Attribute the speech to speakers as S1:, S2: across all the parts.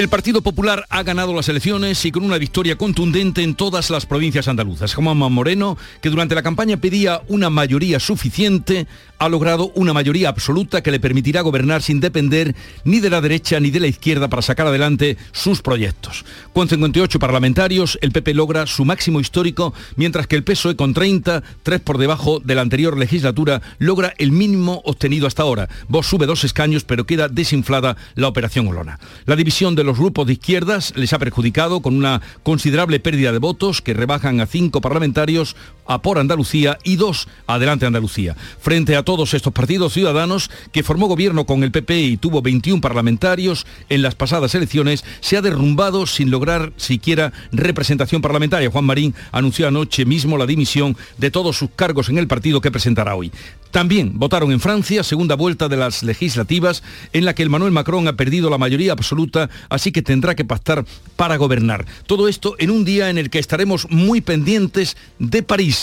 S1: El Partido Popular ha ganado las elecciones y con una victoria contundente en todas las provincias andaluzas. Juanma Moreno, que durante la campaña pedía una mayoría suficiente, ha logrado una mayoría absoluta que le permitirá gobernar sin depender ni de la derecha ni de la izquierda para sacar adelante sus proyectos. Con 58 parlamentarios, el PP logra su máximo histórico, mientras que el PSOE con 30, tres por debajo de la anterior legislatura, logra el mínimo obtenido hasta ahora. Vox sube dos escaños, pero queda desinflada la operación Olona. La división de grupos de izquierdas les ha perjudicado con una considerable pérdida de votos que rebajan a cinco parlamentarios a por Andalucía y dos adelante Andalucía. Frente a todos estos partidos ciudadanos que formó gobierno con el PP y tuvo 21 parlamentarios en las pasadas elecciones, se ha derrumbado sin lograr siquiera representación parlamentaria. Juan Marín anunció anoche mismo la dimisión de todos sus cargos en el partido que presentará hoy. También votaron en Francia, segunda vuelta de las legislativas, en la que el Manuel Macron ha perdido la mayoría absoluta, así que tendrá que pactar para gobernar. Todo esto en un día en el que estaremos muy pendientes de París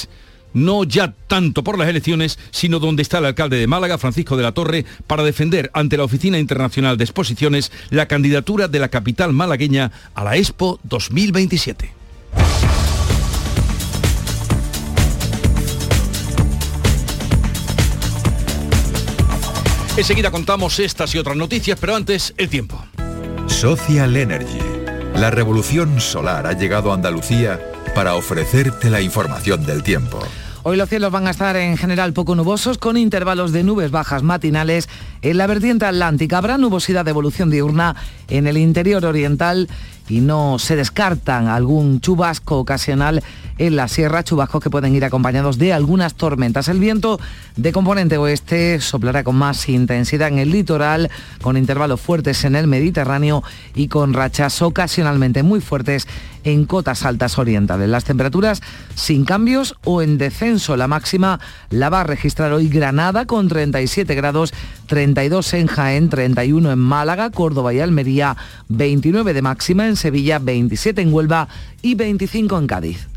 S1: no ya tanto por las elecciones, sino donde está el alcalde de Málaga, Francisco de la Torre, para defender ante la Oficina Internacional de Exposiciones la candidatura de la capital malagueña a la Expo 2027. Enseguida contamos estas y otras noticias, pero antes el tiempo.
S2: Social Energy. La revolución solar ha llegado a Andalucía para ofrecerte la información del tiempo.
S3: Hoy los cielos van a estar en general poco nubosos con intervalos de nubes bajas matinales en la vertiente atlántica. Habrá nubosidad de evolución diurna en el interior oriental y no se descartan algún chubasco ocasional en la sierra, chubascos que pueden ir acompañados de algunas tormentas. El viento de componente oeste soplará con más intensidad en el litoral, con intervalos fuertes en el Mediterráneo y con rachas ocasionalmente muy fuertes en cotas altas orientales. Las temperaturas sin cambios o en descenso. La máxima la va a registrar hoy Granada con 37 grados, 32 en Jaén, 31 en Málaga, Córdoba y Almería, 29 de máxima en Sevilla, 27 en Huelva y 25 en Cádiz.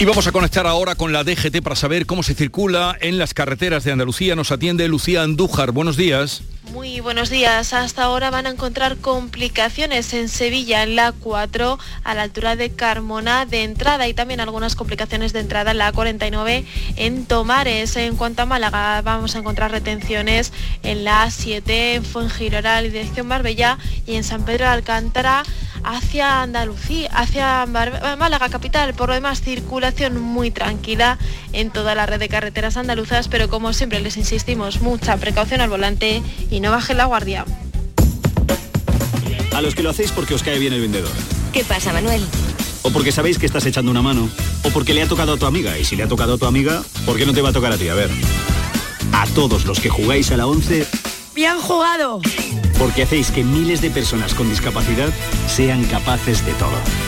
S1: Y vamos a conectar ahora con la DGT para saber cómo se circula en las carreteras de Andalucía. Nos atiende Lucía Andújar. Buenos días.
S4: Muy buenos días. Hasta ahora van a encontrar complicaciones en Sevilla, en la 4, a la altura de Carmona de entrada y también algunas complicaciones de entrada en la 49 en Tomares. En cuanto a Málaga, vamos a encontrar retenciones en la 7, en Fuengirola, dirección Marbella y en San Pedro de Alcántara hacia Andalucía, hacia Málaga capital. Por lo demás, circulación muy tranquila en toda la red de carreteras andaluzas, pero como siempre les insistimos, mucha precaución al volante y no baje la guardia.
S5: A los que lo hacéis porque os cae bien el vendedor.
S6: ¿Qué pasa, Manuel?
S5: O porque sabéis que estás echando una mano. O porque le ha tocado a tu amiga. Y si le ha tocado a tu amiga, ¿por qué no te va a tocar a ti? A ver. A todos los que jugáis a la 11...
S6: ¡Bien jugado!
S5: Porque hacéis que miles de personas con discapacidad sean capaces de todo.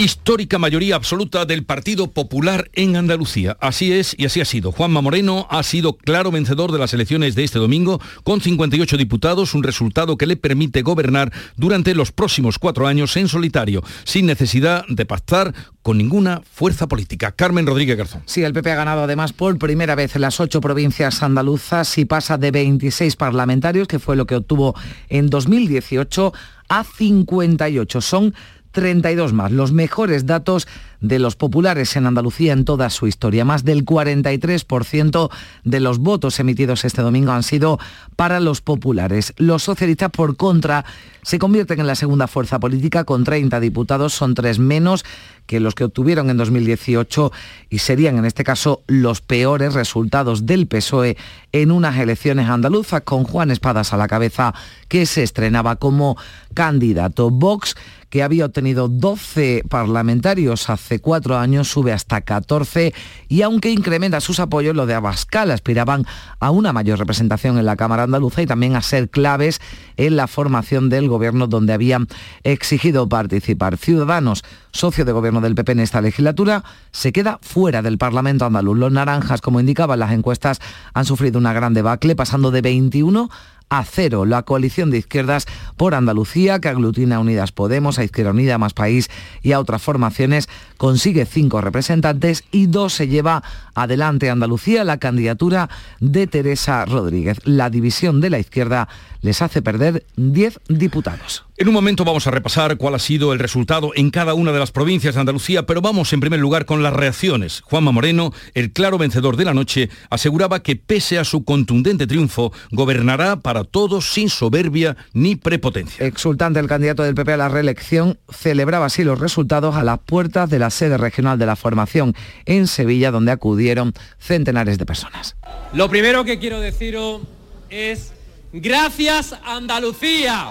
S1: Histórica mayoría absoluta del Partido Popular en Andalucía. Así es y así ha sido. Juanma Moreno ha sido claro vencedor de las elecciones de este domingo con 58 diputados, un resultado que le permite gobernar durante los próximos cuatro años en solitario, sin necesidad de pactar con ninguna fuerza política. Carmen Rodríguez Garzón.
S3: Sí, el PP ha ganado además por primera vez en las ocho provincias andaluzas y pasa de 26 parlamentarios, que fue lo que obtuvo en 2018, a 58. Son 32 más, los mejores datos de los populares en Andalucía en toda su historia. Más del 43% de los votos emitidos este domingo han sido para los populares. Los socialistas, por contra, se convierten en la segunda fuerza política con 30 diputados, son tres menos que los que obtuvieron en 2018 y serían en este caso los peores resultados del PSOE en unas elecciones andaluzas con Juan Espadas a la cabeza que se estrenaba como candidato. Vox que había obtenido 12 parlamentarios hace cuatro años, sube hasta 14 y aunque incrementa sus apoyos, los de Abascal aspiraban a una mayor representación en la Cámara Andaluza y también a ser claves en la formación del gobierno donde habían exigido participar. Ciudadanos, socio de gobierno del PP en esta legislatura, se queda fuera del Parlamento andaluz. Los naranjas, como indicaban las encuestas, han sufrido una gran debacle, pasando de 21 a cero. La coalición de izquierdas por Andalucía, que aglutina a Unidas Podemos, a Izquierda Unida, Más País y a otras formaciones, consigue cinco representantes y dos se lleva adelante Andalucía la candidatura de Teresa Rodríguez. La división de la izquierda les hace perder 10 diputados.
S1: En un momento vamos a repasar cuál ha sido el resultado en cada una de las provincias de Andalucía, pero vamos en primer lugar con las reacciones. Juanma Moreno, el claro vencedor de la noche, aseguraba que pese a su contundente triunfo, gobernará para todos sin soberbia ni prepotencia.
S3: Exultante el candidato del PP a la reelección, celebraba así los resultados a las puertas de la sede regional de la formación en Sevilla, donde acudieron centenares de personas.
S7: Lo primero que quiero deciros es gracias Andalucía.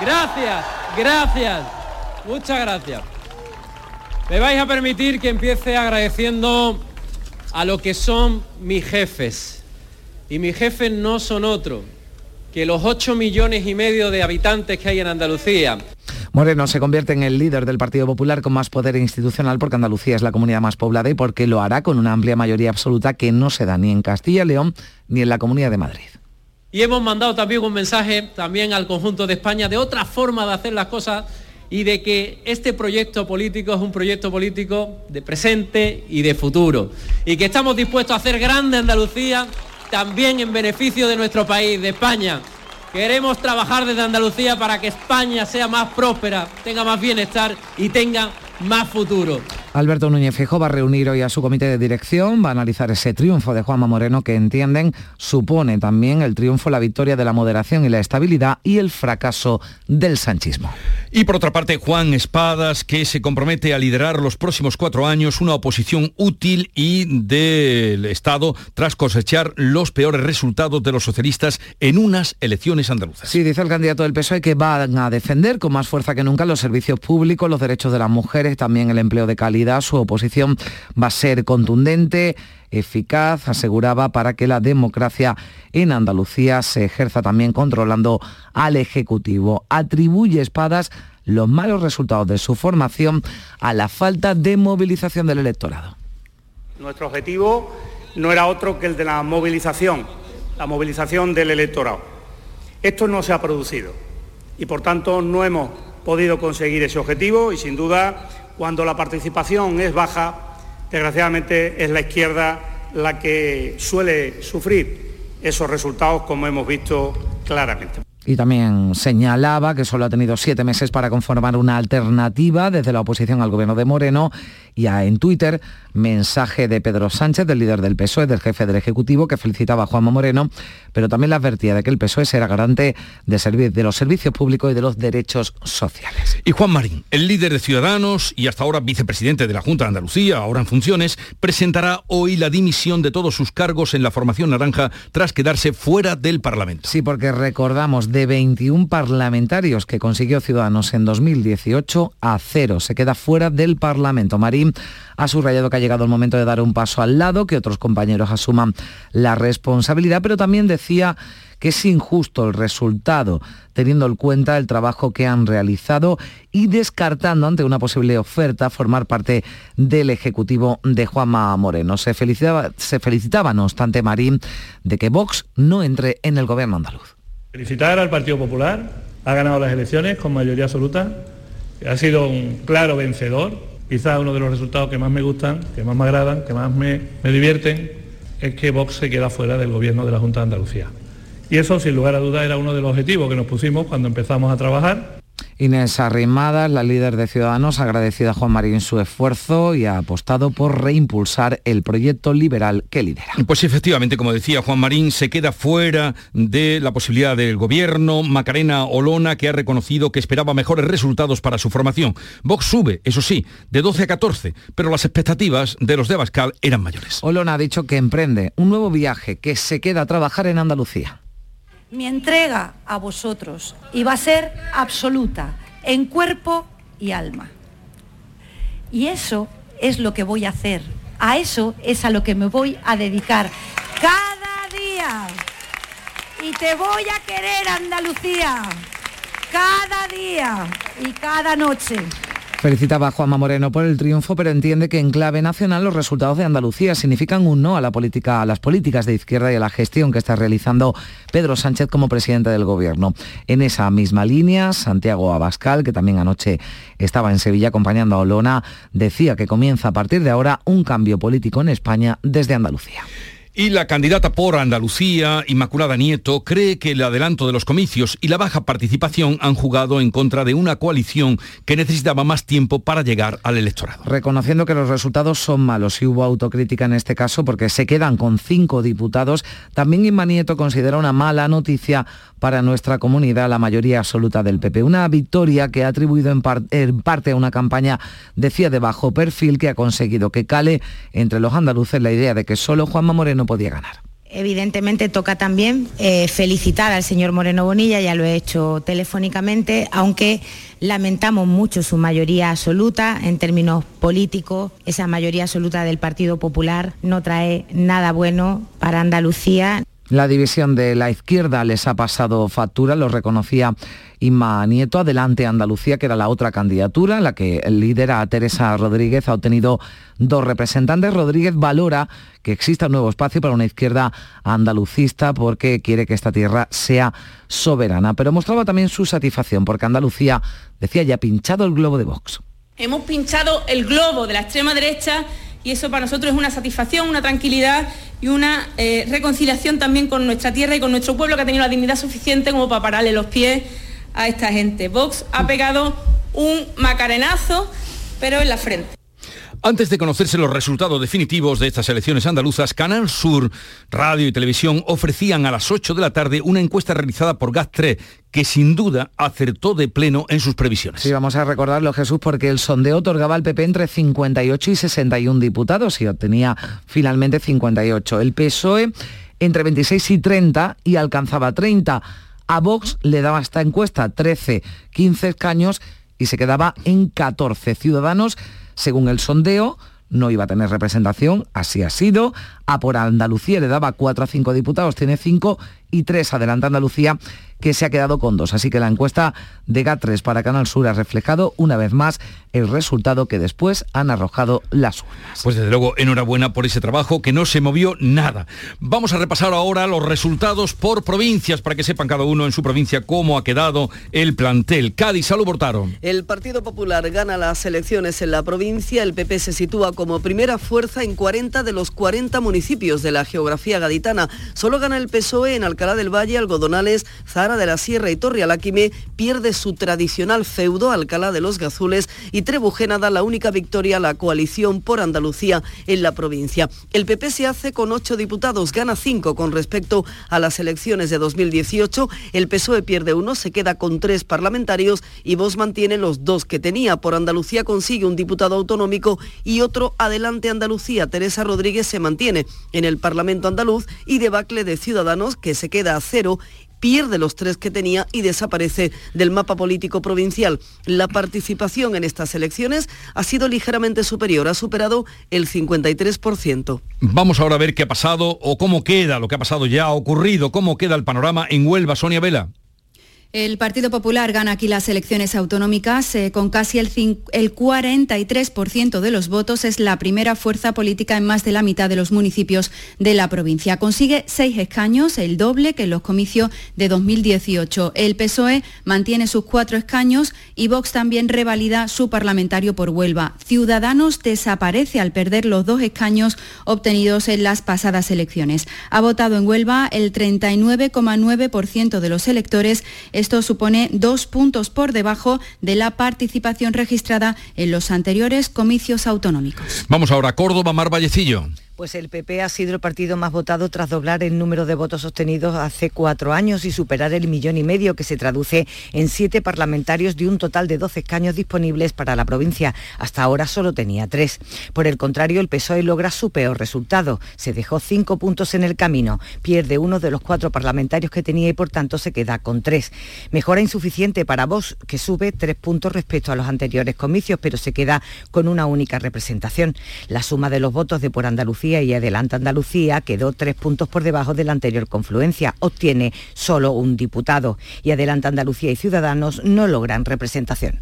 S7: Gracias, gracias, muchas gracias. Me vais a permitir que empiece agradeciendo a lo que son mis jefes. Y mis jefes no son otros que los 8 millones y medio de habitantes que hay en Andalucía.
S3: Moreno se convierte en el líder del Partido Popular con más poder institucional porque Andalucía es la comunidad más poblada y porque lo hará con una amplia mayoría absoluta que no se da ni en Castilla y León ni en la Comunidad de Madrid.
S7: Y hemos mandado también un mensaje también al conjunto de España de otra forma de hacer las cosas y de que este proyecto político es un proyecto político de presente y de futuro. Y que estamos dispuestos a hacer grande Andalucía también en beneficio de nuestro país, de España. Queremos trabajar desde Andalucía para que España sea más próspera, tenga más bienestar y tenga más futuro.
S3: Alberto Núñez Fijo va a reunir hoy a su comité de dirección, va a analizar ese triunfo de Juanma Moreno que entienden supone también el triunfo, la victoria de la moderación y la estabilidad y el fracaso del sanchismo.
S1: Y por otra parte, Juan Espadas, que se compromete a liderar los próximos cuatro años una oposición útil y del Estado tras cosechar los peores resultados de los socialistas en unas elecciones andaluzas.
S3: Sí, dice el candidato del PSOE que van a defender con más fuerza que nunca los servicios públicos, los derechos de las mujeres, también el empleo de calidad su oposición va a ser contundente, eficaz, aseguraba, para que la democracia en Andalucía se ejerza también controlando al Ejecutivo. Atribuye Espadas los malos resultados de su formación a la falta de movilización del electorado.
S8: Nuestro objetivo no era otro que el de la movilización, la movilización del electorado. Esto no se ha producido y por tanto no hemos podido conseguir ese objetivo y sin duda cuando la participación es baja, desgraciadamente es la izquierda la que suele sufrir esos resultados, como hemos visto claramente.
S3: Y también señalaba que solo ha tenido siete meses para conformar una alternativa desde la oposición al gobierno de Moreno y a, en Twitter mensaje de Pedro Sánchez, del líder del PSOE, del jefe del Ejecutivo, que felicitaba a Juanma Moreno, pero también le advertía de que el PSOE será garante de, de los servicios públicos y de los derechos sociales.
S1: Y Juan Marín, el líder de Ciudadanos y hasta ahora vicepresidente de la Junta de Andalucía, ahora en funciones, presentará hoy la dimisión de todos sus cargos en la formación naranja tras quedarse fuera del Parlamento.
S3: Sí, porque recordamos, de 21 parlamentarios que consiguió Ciudadanos en 2018 a cero, se queda fuera del Parlamento. Marín ha subrayado que ha llegado el momento de dar un paso al lado, que otros compañeros asuman la responsabilidad, pero también decía que es injusto el resultado, teniendo en cuenta el trabajo que han realizado y descartando ante una posible oferta formar parte del Ejecutivo de Juanma Moreno. Se felicitaba, se felicitaba no obstante, Marín, de que Vox no entre en el gobierno andaluz.
S9: Felicitar al Partido Popular, ha ganado las elecciones con mayoría absoluta, ha sido un claro vencedor, quizás uno de los resultados que más me gustan, que más me agradan, que más me, divierten, es que Vox se queda fuera del gobierno de la Junta de Andalucía. Y eso, sin lugar a dudas, era uno de los objetivos que nos pusimos cuando empezamos a trabajar
S3: Inés Arrimadas, la líder de Ciudadanos, ha agradecido a Juan Marín su esfuerzo y ha apostado por reimpulsar el proyecto liberal que lidera.
S1: Pues efectivamente, como decía Juan Marín, se queda fuera de la posibilidad del gobierno. Macarena Olona, que ha reconocido que esperaba mejores resultados para su formación. Vox sube, eso sí, de 12 a 14, pero las expectativas de los de Abascal eran mayores.
S3: Olona ha dicho que emprende un nuevo viaje, que se queda a trabajar en Andalucía.
S10: Mi entrega a vosotros iba a ser absoluta, en cuerpo y alma. Y eso es lo que voy a hacer. A eso es a lo que me voy a dedicar cada día. Y te voy a querer, Andalucía, cada día y cada noche.
S3: Felicitaba a Juanma Moreno por el triunfo, pero entiende que en clave nacional los resultados de Andalucía significan un no a la política, a las políticas de izquierda y a la gestión que está realizando Pedro Sánchez como presidente del gobierno. En esa misma línea, Santiago Abascal, que también anoche estaba en Sevilla acompañando a Olona, decía que comienza a partir de ahora un cambio político en España desde Andalucía.
S1: Y la candidata por Andalucía, Inmaculada Nieto, cree que el adelanto de los comicios y la baja participación han jugado en contra de una coalición que necesitaba más tiempo para llegar al electorado.
S3: Reconociendo que los resultados son malos y hubo autocrítica en este caso porque se quedan con cinco diputados, también Inma Nieto considera una mala noticia para nuestra comunidad la mayoría absoluta del PP. Una victoria que ha atribuido en, parte a una campaña, decía, de bajo perfil que ha conseguido que cale entre los andaluces la idea de que solo Juanma Moreno podía ganar.
S11: Evidentemente toca también eh, felicitar al señor Moreno Bonilla, ya lo he hecho telefónicamente, aunque lamentamos mucho su mayoría absoluta en términos políticos. Esa mayoría absoluta del Partido Popular no trae nada bueno para Andalucía.
S3: La división de la izquierda les ha pasado factura, lo reconocía Inma Nieto. Adelante Andalucía, que era la otra candidatura, la que lidera Teresa Rodríguez, ha obtenido dos representantes. Rodríguez valora que exista un nuevo espacio para una izquierda andalucista porque quiere que esta tierra sea soberana. Pero mostraba también su satisfacción porque Andalucía, decía, ya ha pinchado el globo de Vox.
S12: Hemos pinchado el globo de la extrema derecha y eso para nosotros es una satisfacción, una tranquilidad y una eh, reconciliación también con nuestra tierra y con nuestro pueblo que ha tenido la dignidad suficiente como para pararle los pies a esta gente. Vox ha pegado un macarenazo, pero en la frente.
S1: Antes de conocerse los resultados definitivos de estas elecciones andaluzas, Canal Sur, Radio y Televisión ofrecían a las 8 de la tarde una encuesta realizada por GAT3 que sin duda acertó de pleno en sus previsiones.
S3: Sí, vamos a recordarlo Jesús porque el sondeo otorgaba al PP entre 58 y 61 diputados y obtenía finalmente 58. El PSOE entre 26 y 30 y alcanzaba 30. A Vox le daba esta encuesta 13, 15 escaños y se quedaba en 14. Ciudadanos según el sondeo, no iba a tener representación, así ha sido. A por Andalucía le daba 4 a 5 diputados, tiene 5 y 3 adelanta Andalucía que se ha quedado con dos. Así que la encuesta de GAT3 para Canal Sur ha reflejado una vez más el resultado que después han arrojado las urnas.
S1: Pues desde luego, enhorabuena por ese trabajo, que no se movió nada. Vamos a repasar ahora los resultados por provincias, para que sepan cada uno en su provincia cómo ha quedado el plantel. Cádiz, salud Bortaro.
S13: El Partido Popular gana las elecciones en la provincia, el PP se sitúa como primera fuerza en 40 de los 40 municipios de la geografía gaditana. Solo gana el PSOE en Alcalá del Valle, Algodonales, Zara de la Sierra y Torre Aláquime pierde su tradicional feudo Alcalá de los Gazules y Trebujena da la única victoria a la coalición por Andalucía en la provincia. El PP se hace con ocho diputados, gana cinco con respecto a las elecciones de 2018. El PSOE pierde uno, se queda con tres parlamentarios y Vox mantiene los dos que tenía. Por Andalucía consigue un diputado autonómico y otro adelante Andalucía. Teresa Rodríguez se mantiene en el Parlamento andaluz y debacle de Ciudadanos que se queda a cero pierde los tres que tenía y desaparece del mapa político provincial. La participación en estas elecciones ha sido ligeramente superior, ha superado el 53%.
S1: Vamos ahora a ver qué ha pasado o cómo queda lo que ha pasado ya, ha ocurrido, cómo queda el panorama en Huelva, Sonia Vela.
S14: El Partido Popular gana aquí las elecciones autonómicas eh, con casi el, el 43% de los votos. Es la primera fuerza política en más de la mitad de los municipios de la provincia. Consigue seis escaños, el doble que en los comicios de 2018. El PSOE mantiene sus cuatro escaños y Vox también revalida su parlamentario por Huelva. Ciudadanos desaparece al perder los dos escaños obtenidos en las pasadas elecciones. Ha votado en Huelva el 39,9% de los electores Esto supone dos puntos por debajo de la participación registrada en los anteriores comicios autonómicos.
S1: Vamos ahora a Córdoba, Mar Vallecillo.
S15: Pues el PP ha sido el partido más votado tras doblar el número de votos obtenidos hace cuatro años y superar el millón y medio, que se traduce en siete parlamentarios de un total de 12 escaños disponibles para la provincia. Hasta ahora solo tenía tres. Por el contrario, el PSOE logra su peor resultado. Se dejó cinco puntos en el camino, pierde uno de los cuatro parlamentarios que tenía y por tanto se queda con tres. Mejora insuficiente para Vox, que sube tres puntos respecto a los anteriores comicios, pero se queda con una única representación. La suma de los votos de por Andalucía y Adelante Andalucía quedó tres puntos por debajo de la anterior confluencia. Obtiene solo un diputado y Adelante Andalucía y Ciudadanos no logran representación.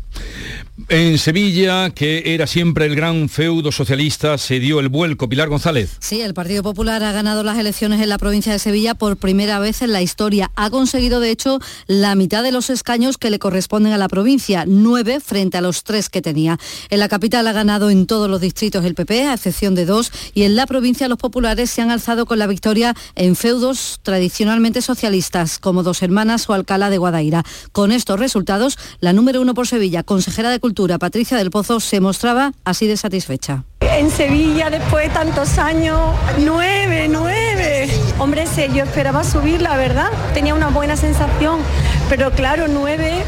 S1: En Sevilla, que era siempre el gran feudo socialista, se dio el vuelco. Pilar González.
S16: Sí, el Partido Popular ha ganado las elecciones en la provincia de Sevilla por primera vez en la historia. Ha conseguido, de hecho, la mitad de los escaños que le corresponden a la provincia, nueve frente a los tres que tenía. En la capital ha ganado en todos los distritos el PP, a excepción de dos, y en la provincia los populares se han alzado con la victoria en feudos tradicionalmente socialistas, como Dos Hermanas o Alcalá de Guadaira. Con estos resultados, la número uno por Sevilla, consejera de Cultura, Patricia del Pozo, se mostraba así de satisfecha.
S17: En Sevilla, después de tantos años, nueve, nueve. Hombre, yo esperaba subir, la verdad. Tenía una buena sensación, pero claro, nueve.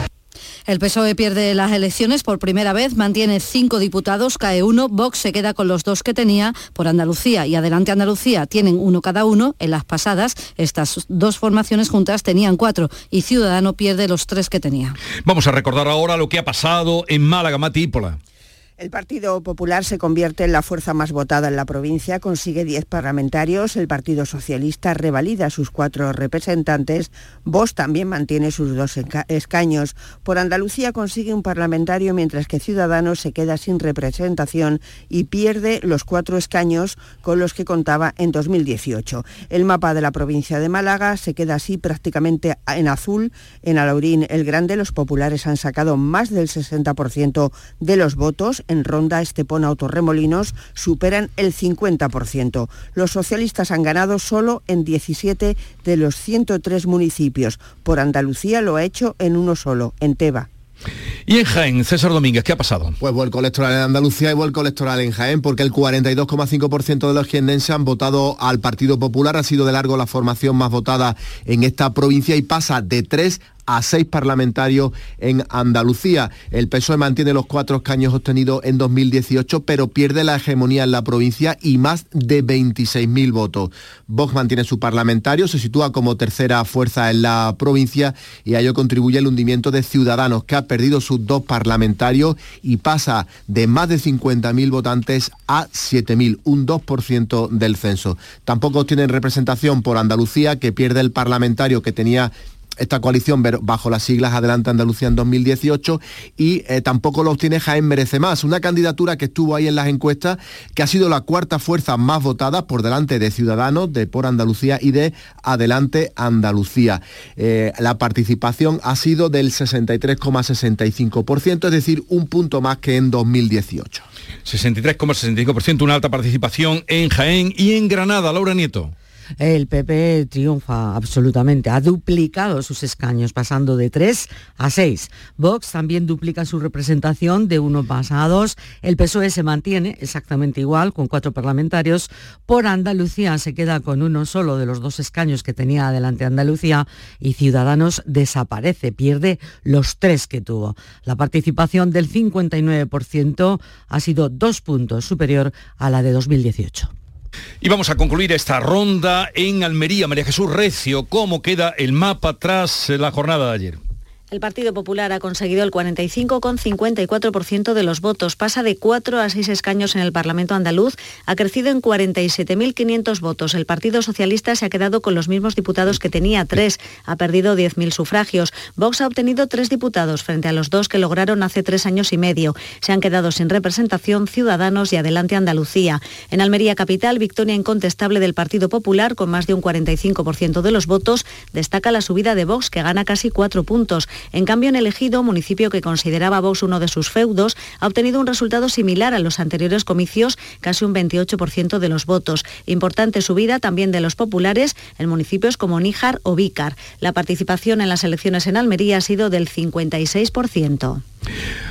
S16: El PSOE pierde las elecciones por primera vez, mantiene cinco diputados, cae uno, Vox se queda con los dos que tenía por Andalucía y Adelante Andalucía tienen uno cada uno. En las pasadas, estas dos formaciones juntas tenían cuatro y Ciudadano pierde los tres que tenía.
S1: Vamos a recordar ahora lo que ha pasado en Málaga, Matípola.
S18: El Partido Popular se convierte en la fuerza más votada en la provincia, consigue 10 parlamentarios, el Partido Socialista revalida sus cuatro representantes, Vox también mantiene sus dos escaños. Por Andalucía consigue un parlamentario mientras que Ciudadanos se queda sin representación y pierde los cuatro escaños con los que contaba en 2018. El mapa de la provincia de Málaga se queda así prácticamente en azul. En Alaurín el Grande los populares han sacado más del 60% de los votos en Ronda, Estepona o Torremolinos superan el 50%. Los socialistas han ganado solo en 17 de los 103 municipios. Por Andalucía lo ha hecho en uno solo, en Teba.
S1: Y en Jaén, César Domínguez, ¿qué ha pasado?
S19: Pues vuelco electoral en Andalucía y vuelco electoral en Jaén, porque el 42,5% de los jiennenses han votado al Partido Popular, ha sido de largo la formación más votada en esta provincia y pasa de 3 a seis parlamentarios en Andalucía. El PSOE mantiene los cuatro escaños obtenidos en 2018, pero pierde la hegemonía en la provincia y más de 26.000 votos. Vox mantiene su parlamentario, se sitúa como tercera fuerza en la provincia y a ello contribuye el hundimiento de Ciudadanos, que ha perdido sus dos parlamentarios y pasa de más de 50.000 votantes a 7.000, un 2% del censo. Tampoco tienen representación por Andalucía, que pierde el parlamentario que tenía esta coalición bajo las siglas Adelante Andalucía en 2018 y eh, tampoco lo obtiene Jaén Merece Más, una candidatura que estuvo ahí en las encuestas, que ha sido la cuarta fuerza más votada por delante de Ciudadanos, de Por Andalucía y de Adelante Andalucía. Eh, la participación ha sido del 63,65%, es decir, un punto más que en 2018.
S1: 63,65%, una alta participación en Jaén y en Granada. Laura Nieto.
S20: El PP triunfa absolutamente, ha duplicado sus escaños, pasando de 3 a 6. Vox también duplica su representación de uno más a dos. El PSOE se mantiene exactamente igual, con cuatro parlamentarios. Por Andalucía se queda con uno solo de los dos escaños que tenía adelante Andalucía y Ciudadanos desaparece, pierde los tres que tuvo. La participación del 59% ha sido dos puntos superior a la de 2018.
S1: Y vamos a concluir esta ronda en Almería. María Jesús Recio, ¿cómo queda el mapa tras la jornada de ayer?
S21: El Partido Popular ha conseguido el 45,54% de los votos. Pasa de 4 a 6 escaños en el Parlamento andaluz. Ha crecido en 47.500 votos. El Partido Socialista se ha quedado con los mismos diputados que tenía, 3. Ha perdido 10.000 sufragios. Vox ha obtenido 3 diputados frente a los dos que lograron hace tres años y medio. Se han quedado sin representación Ciudadanos y Adelante Andalucía. En Almería Capital, victoria incontestable del Partido Popular con más de un 45% de los votos. Destaca la subida de Vox, que gana casi 4 puntos. En cambio, en el Ejido, municipio que consideraba Vox uno de sus feudos, ha obtenido un resultado similar a los anteriores comicios, casi un 28% de los votos. Importante subida también de los populares en municipios como Níjar o Vícar. La participación en las elecciones en Almería ha sido del 56%.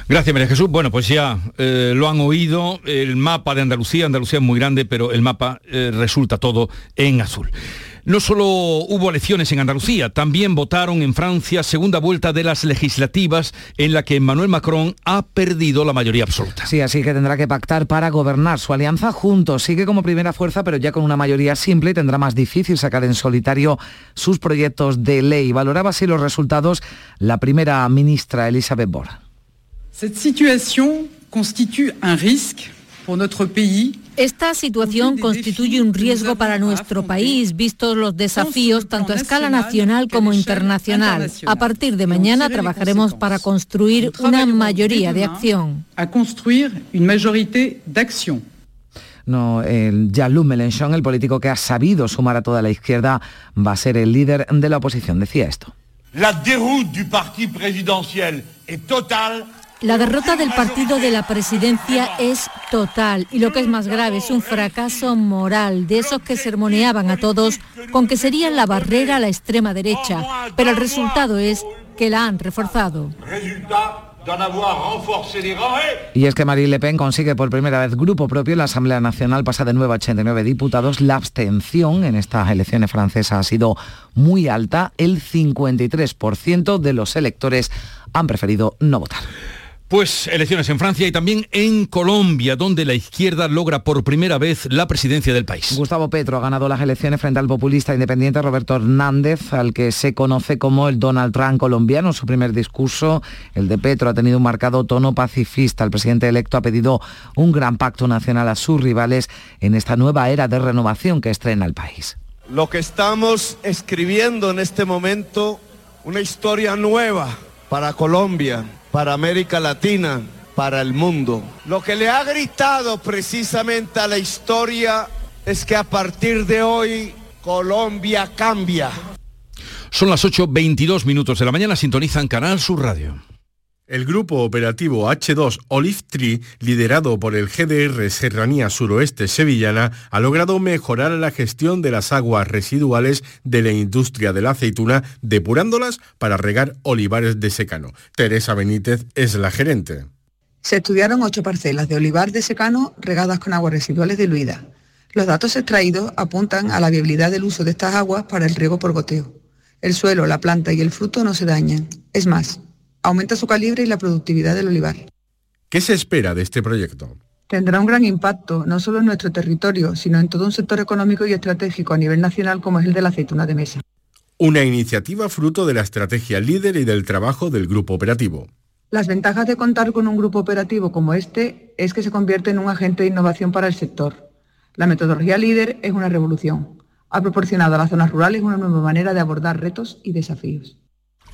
S1: Gracias, María Jesús. Bueno, pues ya eh, lo han oído, el mapa de Andalucía, Andalucía es muy grande, pero el mapa eh, resulta todo en azul. No solo hubo elecciones en Andalucía, también votaron en Francia segunda vuelta de las legislativas en la que Emmanuel Macron ha perdido la mayoría absoluta.
S3: Sí, así que tendrá que pactar para gobernar. Su alianza juntos sigue como primera fuerza, pero ya con una mayoría simple y tendrá más difícil sacar en solitario sus proyectos de ley. Valoraba así los resultados la primera ministra Elisabeth Borne.
S22: Cette situation constitue un pays
S23: esta situación constituye un riesgo para nuestro país, vistos los desafíos tanto a escala nacional como internacional. A partir de mañana trabajaremos para construir una mayoría de acción.
S22: A construir una majorité d'acción.
S3: No, el Jean-Luc Mélenchon, el político que ha sabido sumar a toda la izquierda, va a ser el líder de la oposición. Decía esto.
S24: La déroute du parti présidentiel est totale
S23: la derrota del partido de la presidencia es total y lo que es más grave es un fracaso moral de esos que sermoneaban a todos con que serían la barrera a la extrema derecha, pero el resultado es que la han reforzado.
S3: Y es que Marine Le Pen consigue por primera vez grupo propio en la Asamblea Nacional, pasa de nuevo a 89 diputados. La abstención en estas elecciones francesas ha sido muy alta. El 53% de los electores han preferido no votar.
S1: Pues elecciones en Francia y también en Colombia, donde la izquierda logra por primera vez la presidencia del país.
S3: Gustavo Petro ha ganado las elecciones frente al populista independiente Roberto Hernández, al que se conoce como el Donald Trump colombiano. Su primer discurso, el de Petro, ha tenido un marcado tono pacifista. El presidente electo ha pedido un gran pacto nacional a sus rivales en esta nueva era de renovación que estrena el país.
S25: Lo que estamos escribiendo en este momento, una historia nueva para Colombia para América Latina, para el mundo. Lo que le ha gritado precisamente a la historia es que a partir de hoy Colombia cambia.
S1: Son las 8.22 minutos de la mañana, sintonizan Canal Sur Radio.
S26: El grupo operativo H2 Olive Tree, liderado por el GDR Serranía Suroeste Sevillana, ha logrado mejorar la gestión de las aguas residuales de la industria de la aceituna, depurándolas para regar olivares de secano. Teresa Benítez es la gerente.
S27: Se estudiaron ocho parcelas de olivar de secano regadas con aguas residuales diluidas. Los datos extraídos apuntan a la viabilidad del uso de estas aguas para el riego por goteo. El suelo, la planta y el fruto no se dañan. Es más, aumenta su calibre y la productividad del olivar.
S26: ¿Qué se espera de este proyecto?
S27: Tendrá un gran impacto, no solo en nuestro territorio, sino en todo un sector económico y estratégico a nivel nacional como es el de la aceituna de mesa.
S26: Una iniciativa fruto de la estrategia líder y del trabajo del grupo operativo.
S27: Las ventajas de contar con un grupo operativo como este es que se convierte en un agente de innovación para el sector. La metodología líder es una revolución. Ha proporcionado a las zonas rurales una nueva manera de abordar retos y desafíos.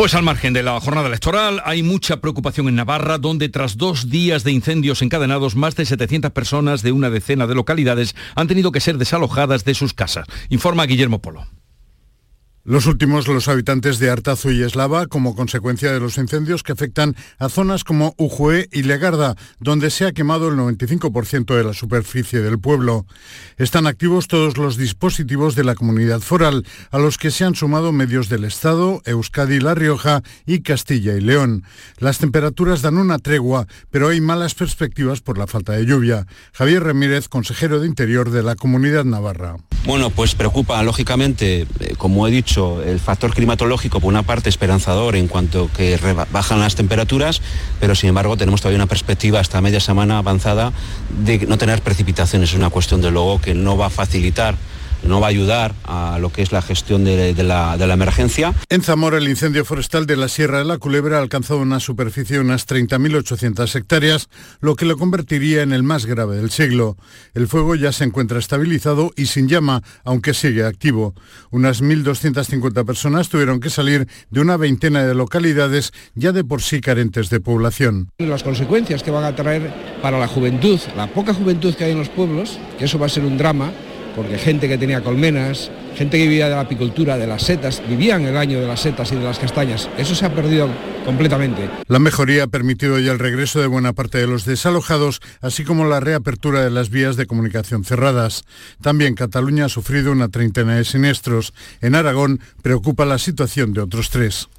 S1: Pues al margen de la jornada electoral hay mucha preocupación en Navarra, donde tras dos días de incendios encadenados, más de 700 personas de una decena de localidades han tenido que ser desalojadas de sus casas. Informa Guillermo Polo.
S28: Los últimos, los habitantes de Artazu y Eslava, como consecuencia de los incendios que afectan a zonas como Ujue y Legarda, donde se ha quemado el 95% de la superficie del pueblo. Están activos todos los dispositivos de la comunidad foral, a los que se han sumado medios del Estado, Euskadi, La Rioja y Castilla y León. Las temperaturas dan una tregua, pero hay malas perspectivas por la falta de lluvia. Javier Ramírez, consejero de Interior de la Comunidad Navarra.
S29: Bueno, pues preocupa, lógicamente, eh, como he dicho, el factor climatológico, por una parte, esperanzador en cuanto que bajan las temperaturas, pero sin embargo tenemos todavía una perspectiva hasta media semana avanzada de no tener precipitaciones. Es una cuestión, de luego, que no va a facilitar
S30: no va a ayudar a lo que es la gestión de, la, de la emergencia.
S28: En Zamora, el incendio forestal de la Sierra de la Culebra ha alcanzado una superficie de unas 30.800 hectáreas, lo que lo convertiría en el más grave del siglo. El fuego ya se encuentra estabilizado y sin llama, aunque sigue activo. Unas 1.250 personas tuvieron que salir de una veintena de localidades ya de por sí carentes de población.
S31: Las consecuencias que van a traer para la juventud, la poca juventud que hay en los pueblos, que eso va a ser un drama, porque gente que tenía colmenas, gente que vivía de la apicultura, de las setas, vivían el año de las setas y de las castañas. Eso se ha perdido completamente.
S28: La mejoría ha permitido ya el regreso de buena parte de los desalojados, así como la reapertura de las vías de comunicación cerradas. También Cataluña ha sufrido una treintena de siniestros. En Aragón preocupa la situación de otros tres.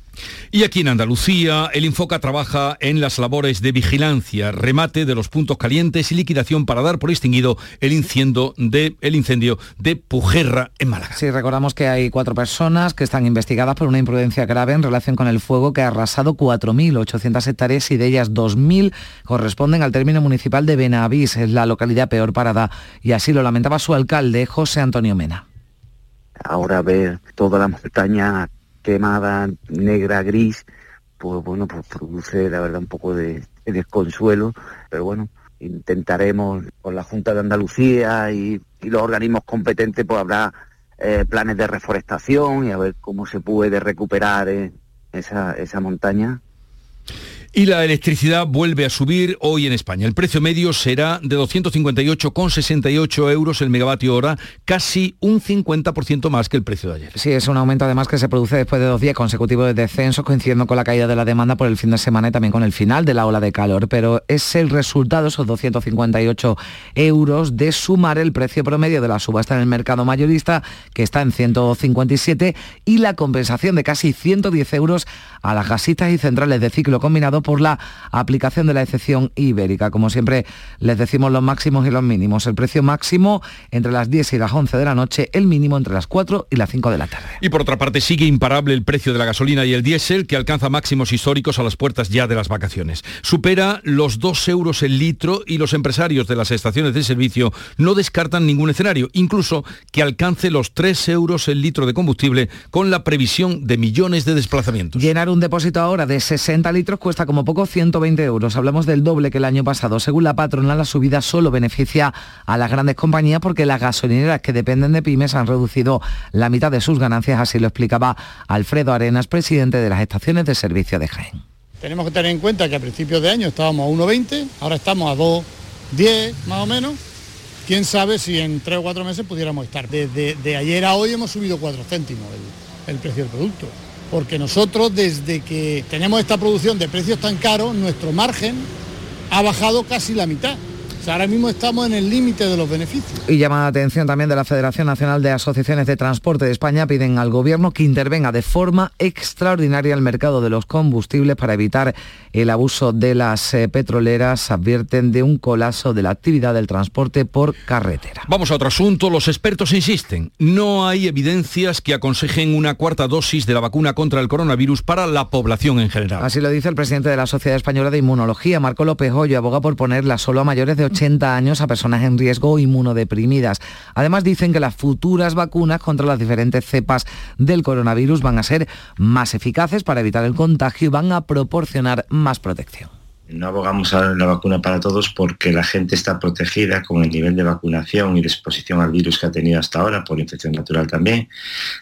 S1: Y aquí en Andalucía, el Infoca trabaja en las labores de vigilancia, remate de los puntos calientes y liquidación para dar por extinguido el incendio de, el incendio de Pujerra en Málaga.
S3: Sí, recordamos que hay cuatro personas que están investigadas por una imprudencia grave en relación con el fuego que ha arrasado 4.800 hectáreas y de ellas 2.000 corresponden al término municipal de Benavís, es la localidad peor parada, y así lo lamentaba su alcalde, José Antonio Mena.
S32: Ahora ver toda la montaña quemada, negra, gris, pues bueno, pues produce la verdad un poco de, desconsuelo, pero bueno, intentaremos con la Junta de Andalucía y, los organismos competentes, pues habrá eh, planes de reforestación y a ver cómo se puede recuperar eh, esa, esa montaña
S1: y la electricidad vuelve a subir hoy en España. El precio medio será de 258,68 euros el megavatio hora, casi un 50% más que el precio de ayer.
S3: Sí, es un aumento además que se produce después de dos días consecutivos de descenso, coincidiendo con la caída de la demanda por el fin de semana y también con el final de la ola de calor. Pero es el resultado, esos 258 euros, de sumar el precio promedio de la subasta en el mercado mayorista, que está en 157, y la compensación de casi 110 euros a las gasistas y centrales de ciclo combinado por la aplicación de la excepción ibérica. Como siempre les decimos los máximos y los mínimos. El precio máximo entre las 10 y las 11 de la noche, el mínimo entre las 4 y las 5 de la tarde.
S1: Y por otra parte sigue imparable el precio de la gasolina y el diésel que alcanza máximos históricos a las puertas ya de las vacaciones. Supera los 2 euros el litro y los empresarios de las estaciones de servicio no descartan ningún escenario, incluso que alcance los 3 euros el litro de combustible con la previsión de millones de desplazamientos.
S3: Llenar un depósito ahora de 60 litros cuesta como poco 120 euros. Hablamos del doble que el año pasado. Según la patronal, la subida solo beneficia a las grandes compañías porque las gasolineras que dependen de pymes han reducido la mitad de sus ganancias, así lo explicaba Alfredo Arenas, presidente de las estaciones de servicio de Jaén.
S33: Tenemos que tener en cuenta que a principios de año estábamos a 1,20, ahora estamos a 2,10 más o menos. Quién sabe si en tres o cuatro meses pudiéramos estar. Desde de ayer a hoy hemos subido 4 céntimos el precio del producto porque nosotros desde que tenemos esta producción de precios tan caros, nuestro margen ha bajado casi la mitad ahora mismo estamos en el límite de los beneficios.
S3: Y llama la atención también de la Federación Nacional de Asociaciones de Transporte de España, piden al Gobierno que intervenga de forma extraordinaria el mercado de los combustibles para evitar el abuso de las eh, petroleras. Advierten de un colapso de la actividad del transporte por carretera.
S1: Vamos a otro asunto. Los expertos insisten, no hay evidencias que aconsejen una cuarta dosis de la vacuna contra el coronavirus para la población en general.
S3: Así lo dice el presidente de la Sociedad Española de Inmunología, Marco López Hoyo, aboga por ponerla solo a mayores de 80 años a personas en riesgo inmunodeprimidas. Además dicen que las futuras vacunas contra las diferentes cepas del coronavirus van a ser más eficaces para evitar el contagio y van a proporcionar más protección.
S34: No abogamos a la vacuna para todos porque la gente está protegida con el nivel de vacunación y de exposición al virus que ha tenido hasta ahora, por infección natural también.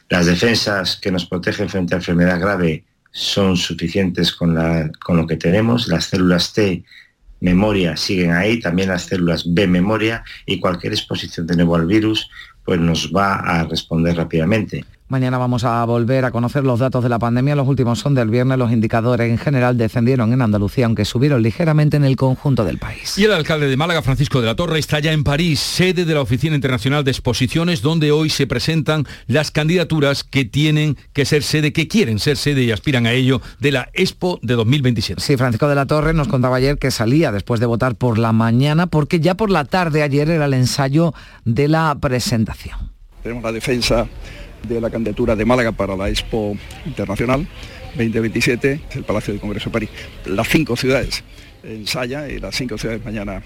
S34: Las defensas que nos protegen frente a enfermedad grave son suficientes con, con lo que tenemos. Las células T memoria siguen ahí, también las células B memoria y cualquier exposición de nuevo al virus pues nos va a responder rápidamente.
S3: Mañana vamos a volver a conocer los datos de la pandemia. Los últimos son del viernes. Los indicadores en general descendieron en Andalucía, aunque subieron ligeramente en el conjunto del país.
S1: Y el alcalde de Málaga, Francisco de la Torre, está ya en París, sede de la Oficina Internacional de Exposiciones, donde hoy se presentan las candidaturas que tienen que ser sede, que quieren ser sede y aspiran a ello, de la Expo de 2027.
S3: Sí, Francisco de la Torre nos contaba ayer que salía después de votar por la mañana, porque ya por la tarde ayer era el ensayo de la presentación.
S35: Tenemos la defensa de la candidatura de Málaga para la Expo Internacional 2027, el Palacio del Congreso de París. Las cinco ciudades ensayan y las cinco ciudades mañana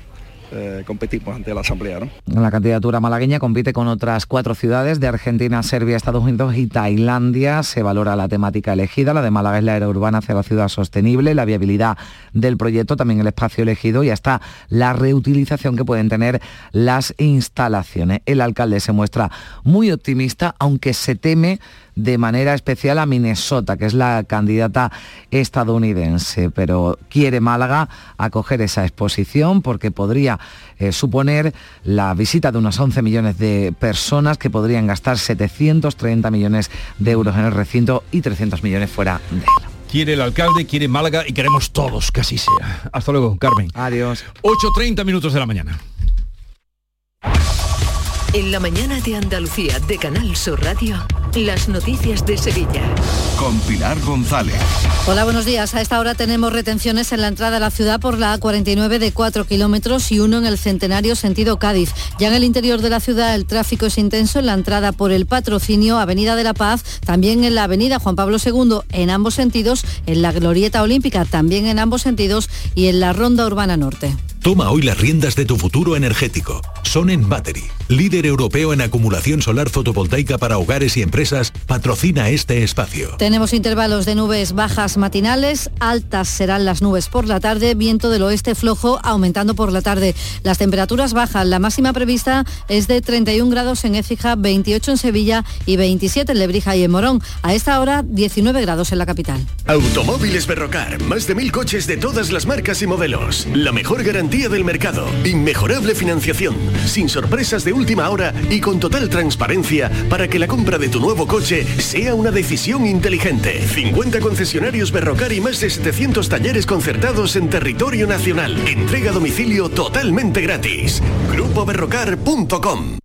S35: eh, competimos ante la Asamblea. ¿no?
S3: La candidatura malagueña compite con otras cuatro ciudades de Argentina, Serbia, Estados Unidos y Tailandia. Se valora la temática elegida. La de Málaga es la era urbana hacia la ciudad sostenible, la viabilidad del proyecto, también el espacio elegido y hasta la reutilización que pueden tener las instalaciones. El alcalde se muestra muy optimista, aunque se teme de manera especial a Minnesota, que es la candidata estadounidense, pero quiere Málaga acoger esa exposición porque podría eh, suponer la visita de unos 11 millones de personas que podrían gastar 730 millones de euros en el recinto y 300 millones fuera de él.
S1: Quiere el alcalde, quiere Málaga y queremos todos que así sea. Hasta luego, Carmen.
S3: Adiós.
S1: 8.30 minutos de la mañana.
S36: En la mañana de Andalucía de Canal Sur Radio, las noticias de Sevilla.
S26: Con Pilar González.
S16: Hola, buenos días. A esta hora tenemos retenciones en la entrada a la ciudad por la A49 de 4 kilómetros y uno en el Centenario sentido Cádiz. Ya en el interior de la ciudad el tráfico es intenso en la entrada por el Patrocinio, Avenida de la Paz, también en la Avenida Juan Pablo II, en ambos sentidos, en la Glorieta Olímpica, también en ambos sentidos y en la Ronda Urbana Norte.
S26: Toma hoy las riendas de tu futuro energético. Sonen Battery, líder europeo en acumulación solar fotovoltaica para hogares y empresas, patrocina este espacio.
S16: Tenemos intervalos de nubes bajas matinales, altas serán las nubes por la tarde, viento del oeste flojo aumentando por la tarde. Las temperaturas bajan, la máxima prevista es de 31 grados en Écija, 28 en Sevilla y 27 en Lebrija y en Morón. A esta hora 19 grados en la capital.
S26: Automóviles Berrocar, más de mil coches de todas las marcas y modelos. La mejor garantía del mercado. Inmejorable financiación, sin sorpresas de última hora y con total transparencia para que la compra de tu nuevo coche sea una decisión inteligente. 50 concesionarios Berrocar y más de 700 talleres concertados en territorio nacional. Entrega a domicilio totalmente gratis. GrupoBerrocar.com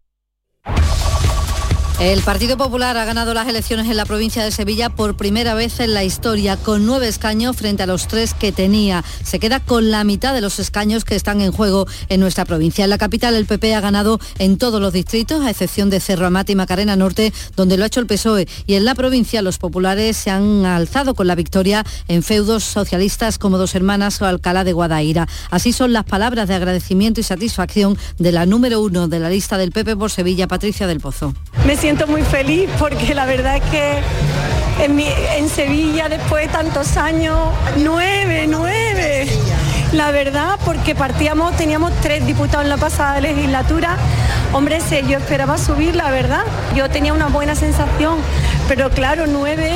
S16: el Partido Popular ha ganado las elecciones en la provincia de Sevilla por primera vez en la historia, con nueve escaños frente a los tres que tenía. Se queda con la mitad de los escaños que están en juego en nuestra provincia. En la capital el PP ha ganado en todos los distritos, a excepción de Cerro Amati y Macarena Norte, donde lo ha hecho el PSOE. Y en la provincia los populares se han alzado con la victoria en feudos socialistas como Dos Hermanas o Alcalá de Guadaira. Así son las palabras de agradecimiento y satisfacción de la número uno de la lista del PP por Sevilla, Patricia del Pozo
S17: siento muy feliz porque la verdad es que en, Sevilla después de tantos años, nueve, nueve. La verdad, porque partíamos, teníamos tres diputados en la pasada legislatura. Hombre, yo esperaba subir, la verdad. Yo tenía una buena sensación, pero claro, nueve,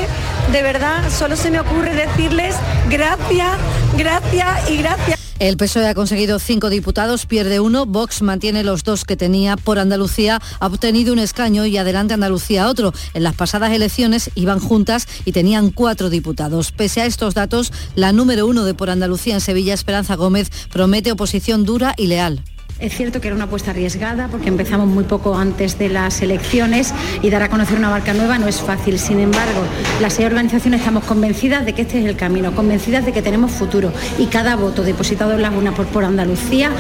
S17: de verdad, solo se me ocurre decirles gracias, gracias y gracias.
S16: El PSOE ha conseguido cinco diputados, pierde uno. Vox mantiene los dos que tenía por Andalucía, ha obtenido un escaño y adelante Andalucía otro. En las pasadas elecciones iban juntas y tenían cuatro diputados. Pese a estos datos, la número uno de por Andalucía en Sevilla, Esperanza Gómez, promete oposición dura y leal.
S37: Es cierto que era una apuesta arriesgada porque empezamos muy poco antes de las elecciones y dar a conocer una marca nueva no es fácil. Sin embargo, las seis organizaciones estamos convencidas de que este es el camino, convencidas de que tenemos futuro y cada voto depositado en la UNA por, por Andalucía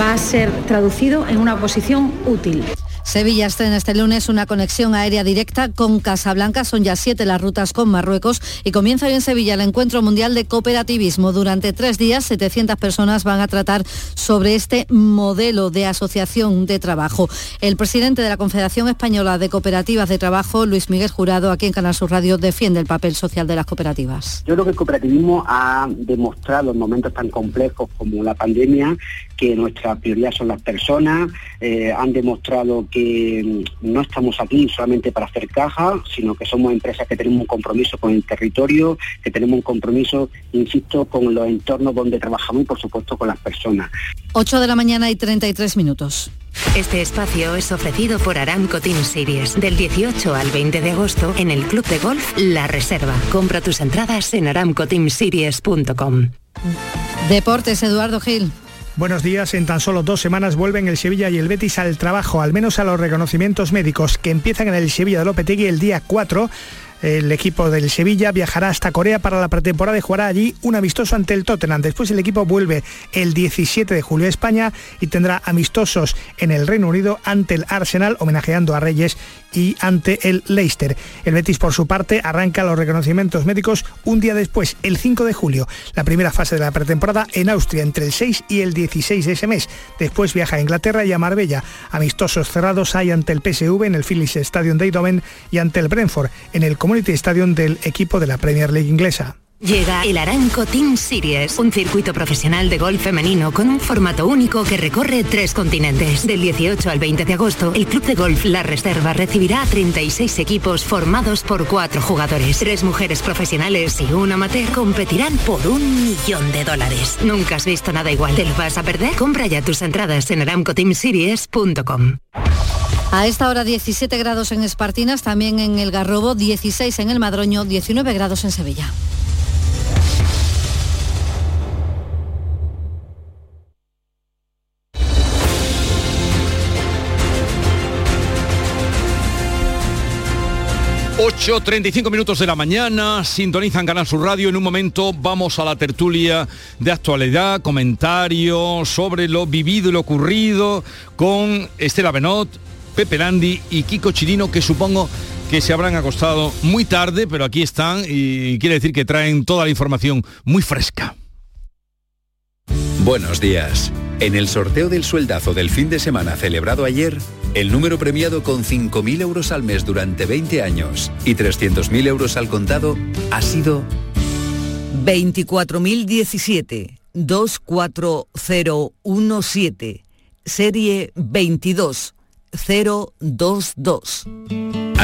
S37: va a ser traducido en una oposición útil.
S16: Sevilla estrena este lunes una conexión aérea directa con Casablanca. Son ya siete las rutas con Marruecos y comienza hoy en Sevilla el Encuentro Mundial de Cooperativismo. Durante tres días, 700 personas van a tratar sobre este modelo de asociación de trabajo. El presidente de la Confederación Española de Cooperativas de Trabajo, Luis Miguel Jurado, aquí en Canal Sur Radio, defiende el papel social de las cooperativas.
S38: Yo creo que el cooperativismo ha demostrado en momentos tan complejos como la pandemia que nuestra prioridad son las personas, eh, han demostrado que mm, no estamos aquí solamente para hacer caja, sino que somos empresas que tenemos un compromiso con el territorio, que tenemos un compromiso, insisto, con los entornos donde trabajamos y por supuesto con las personas.
S16: 8 de la mañana y 33 minutos.
S36: Este espacio es ofrecido por Aramco Team Series del 18 al 20 de agosto en el Club de Golf La Reserva. Compra tus entradas en aramcoteamseries.com.
S16: Deportes, Eduardo Gil.
S20: Buenos días. En tan solo dos semanas vuelven el Sevilla y el Betis al trabajo, al menos a los reconocimientos médicos que empiezan en el Sevilla de Lopetegui el día 4 El equipo del Sevilla viajará hasta Corea para la pretemporada y jugará allí un amistoso ante el Tottenham. Después el equipo vuelve el 17 de julio a España y tendrá amistosos en el Reino Unido ante el Arsenal, homenajeando a Reyes y ante el Leicester. El Betis, por su parte, arranca los reconocimientos médicos un día después, el 5 de julio. La primera fase de la pretemporada en Austria entre el 6 y el 16 de ese mes. Después viaja a Inglaterra y a Marbella. Amistosos cerrados hay ante el PSV en el Phillies Stadium de Eindhoven y ante el Brentford en el Community Stadium del equipo de la Premier League inglesa.
S36: Llega el Aranco Team Series, un circuito profesional de golf femenino con un formato único que recorre tres continentes. Del 18 al 20 de agosto, el Club de Golf La Reserva recibirá a 36 equipos formados por cuatro jugadores. Tres mujeres profesionales y un amateur competirán por un millón de dólares. Nunca has visto nada igual. ¿Te lo vas a perder? Compra ya tus entradas en aramcoteamseries.com.
S16: A esta hora 17 grados en Espartinas, también en el Garrobo, 16 en el Madroño, 19 grados en Sevilla.
S1: ...8.35 minutos de la mañana... ...sintonizan Canal Sur Radio... ...en un momento vamos a la tertulia... ...de actualidad, comentarios... ...sobre lo vivido y lo ocurrido... ...con Estela Benot... ...Pepe Landi y Kiko Chirino... ...que supongo que se habrán acostado muy tarde... ...pero aquí están y quiere decir que traen toda la información muy fresca.
S39: Buenos días. En el sorteo del sueldazo del fin de semana celebrado ayer, el número premiado con 5.000 euros al mes durante 20 años y 300.000 euros al contado ha sido
S40: 24.017 24017 serie 22022.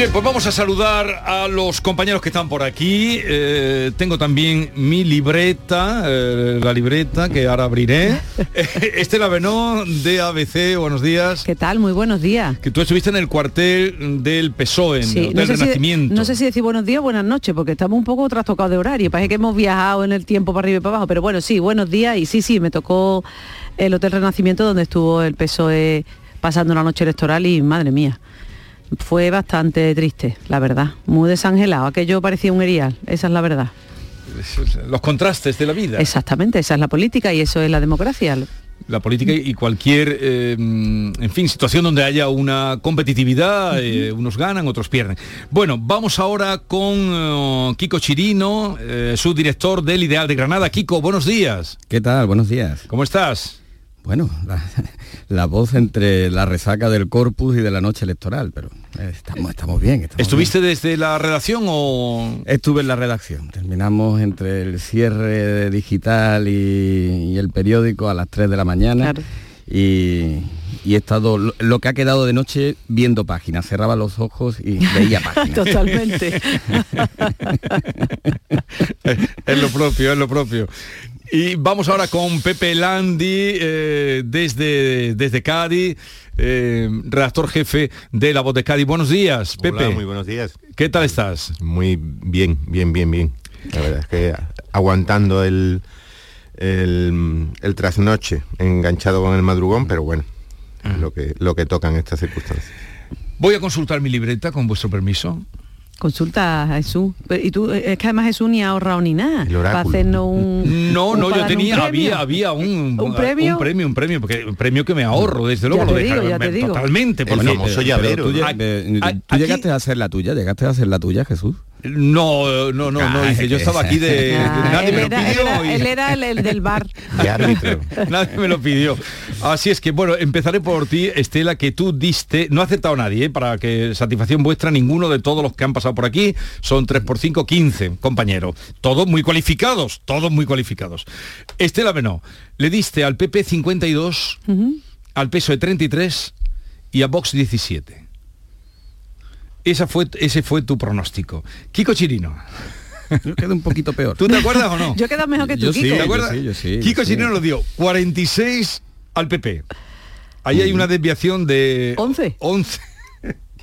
S1: Bien, pues vamos a saludar a los compañeros que están por aquí. Eh, tengo también mi libreta, eh, la libreta que ahora abriré. Estela Benó de ABC, buenos días.
S41: ¿Qué tal? Muy buenos días.
S1: Que tú estuviste en el cuartel del PSOE, en
S41: Sí,
S1: el Hotel
S41: no sé, si,
S1: Renacimiento.
S41: no sé si decir buenos días o buenas noches, porque estamos un poco trastocados de horario. Parece que hemos viajado en el tiempo para arriba y para abajo, pero bueno, sí, buenos días. Y sí, sí, me tocó el Hotel Renacimiento donde estuvo el PSOE pasando la noche electoral y madre mía. Fue bastante triste, la verdad. Muy desangelado. Aquello parecía un erial, esa es la verdad.
S1: Los contrastes de la vida.
S41: Exactamente, esa es la política y eso es la democracia.
S1: La política y cualquier, eh, en fin, situación donde haya una competitividad, eh, unos ganan, otros pierden. Bueno, vamos ahora con eh, Kiko Chirino, eh, subdirector del Ideal de Granada. Kiko, buenos días.
S42: ¿Qué tal? Buenos días.
S1: ¿Cómo estás?
S43: Bueno, la, la voz entre la resaca del corpus y de la noche electoral, pero eh, estamos, estamos bien. estamos
S1: ¿Estuviste desde la redacción o...?
S43: Estuve en la redacción. Terminamos entre el cierre digital y, y el periódico a las 3 de la mañana. Y, y he estado, lo, lo que ha quedado de noche viendo páginas. Cerraba los ojos y veía páginas.
S41: Totalmente.
S1: es lo propio, es lo propio. Y vamos ahora con Pepe Landi, eh, desde, desde Cádiz, eh, redactor jefe de La Voz de Cádiz. Buenos días, Pepe.
S42: Hola, muy buenos días.
S1: ¿Qué tal estás?
S42: Muy bien, bien, bien, bien. La verdad es que aguantando el, el, el trasnoche, enganchado con el madrugón, pero bueno, lo que, lo que tocan estas circunstancias.
S1: Voy a consultar mi libreta con vuestro permiso.
S41: Consulta a Jesús. Pero- Y tú, es que además Jesús ni ha ahorrado ni nada.
S1: El
S41: Para hacernos un.
S1: No,
S41: un-
S1: no, yo tenía, había, había un,
S41: ¿Un premio?
S1: un premio, un premio, porque un premio que me ahorro, desde luego,
S41: Ya
S1: lo
S41: digo, ya te digo.
S1: totalmente.
S43: El
S1: porque-
S43: famoso llavero. Tú, llegaste a hacer la tuya, llegaste a hacer la tuya, Jesús.
S1: No, no, no, no, dice, yo estaba aquí de...
S41: Ah,
S1: nadie
S41: él,
S1: me lo pidió.
S41: era-
S1: y-
S41: él era el, el del bar.
S1: Nadie me lo pidió. Así es que, bueno, empezaré por ti, Estela, que tú diste, no ha aceptado nadie, ¿eh? para que satisfacción vuestra, ninguno de todos los que han pasado por aquí, son 3 por 5, 15 compañeros. Todos muy cualificados, todos muy cualificados. Estela Benó, le diste al PP 52, al PSOE 33 y a Vox 17. Esa fue, ese fue tu pronóstico. Kiko Chirino.
S43: Yo quedé un poquito peor.
S1: ¿Tú te acuerdas o no?
S41: Yo quedo mejor que tú,
S43: Yo sí,
S41: Kiko.
S1: ¿Te
S43: yo
S1: acuerdas?
S43: sí, yo sí,
S1: Kiko
S43: sí.
S1: Chirino lo dio 46 al PP. Ahí hay una desviación de
S41: 11.
S1: 11.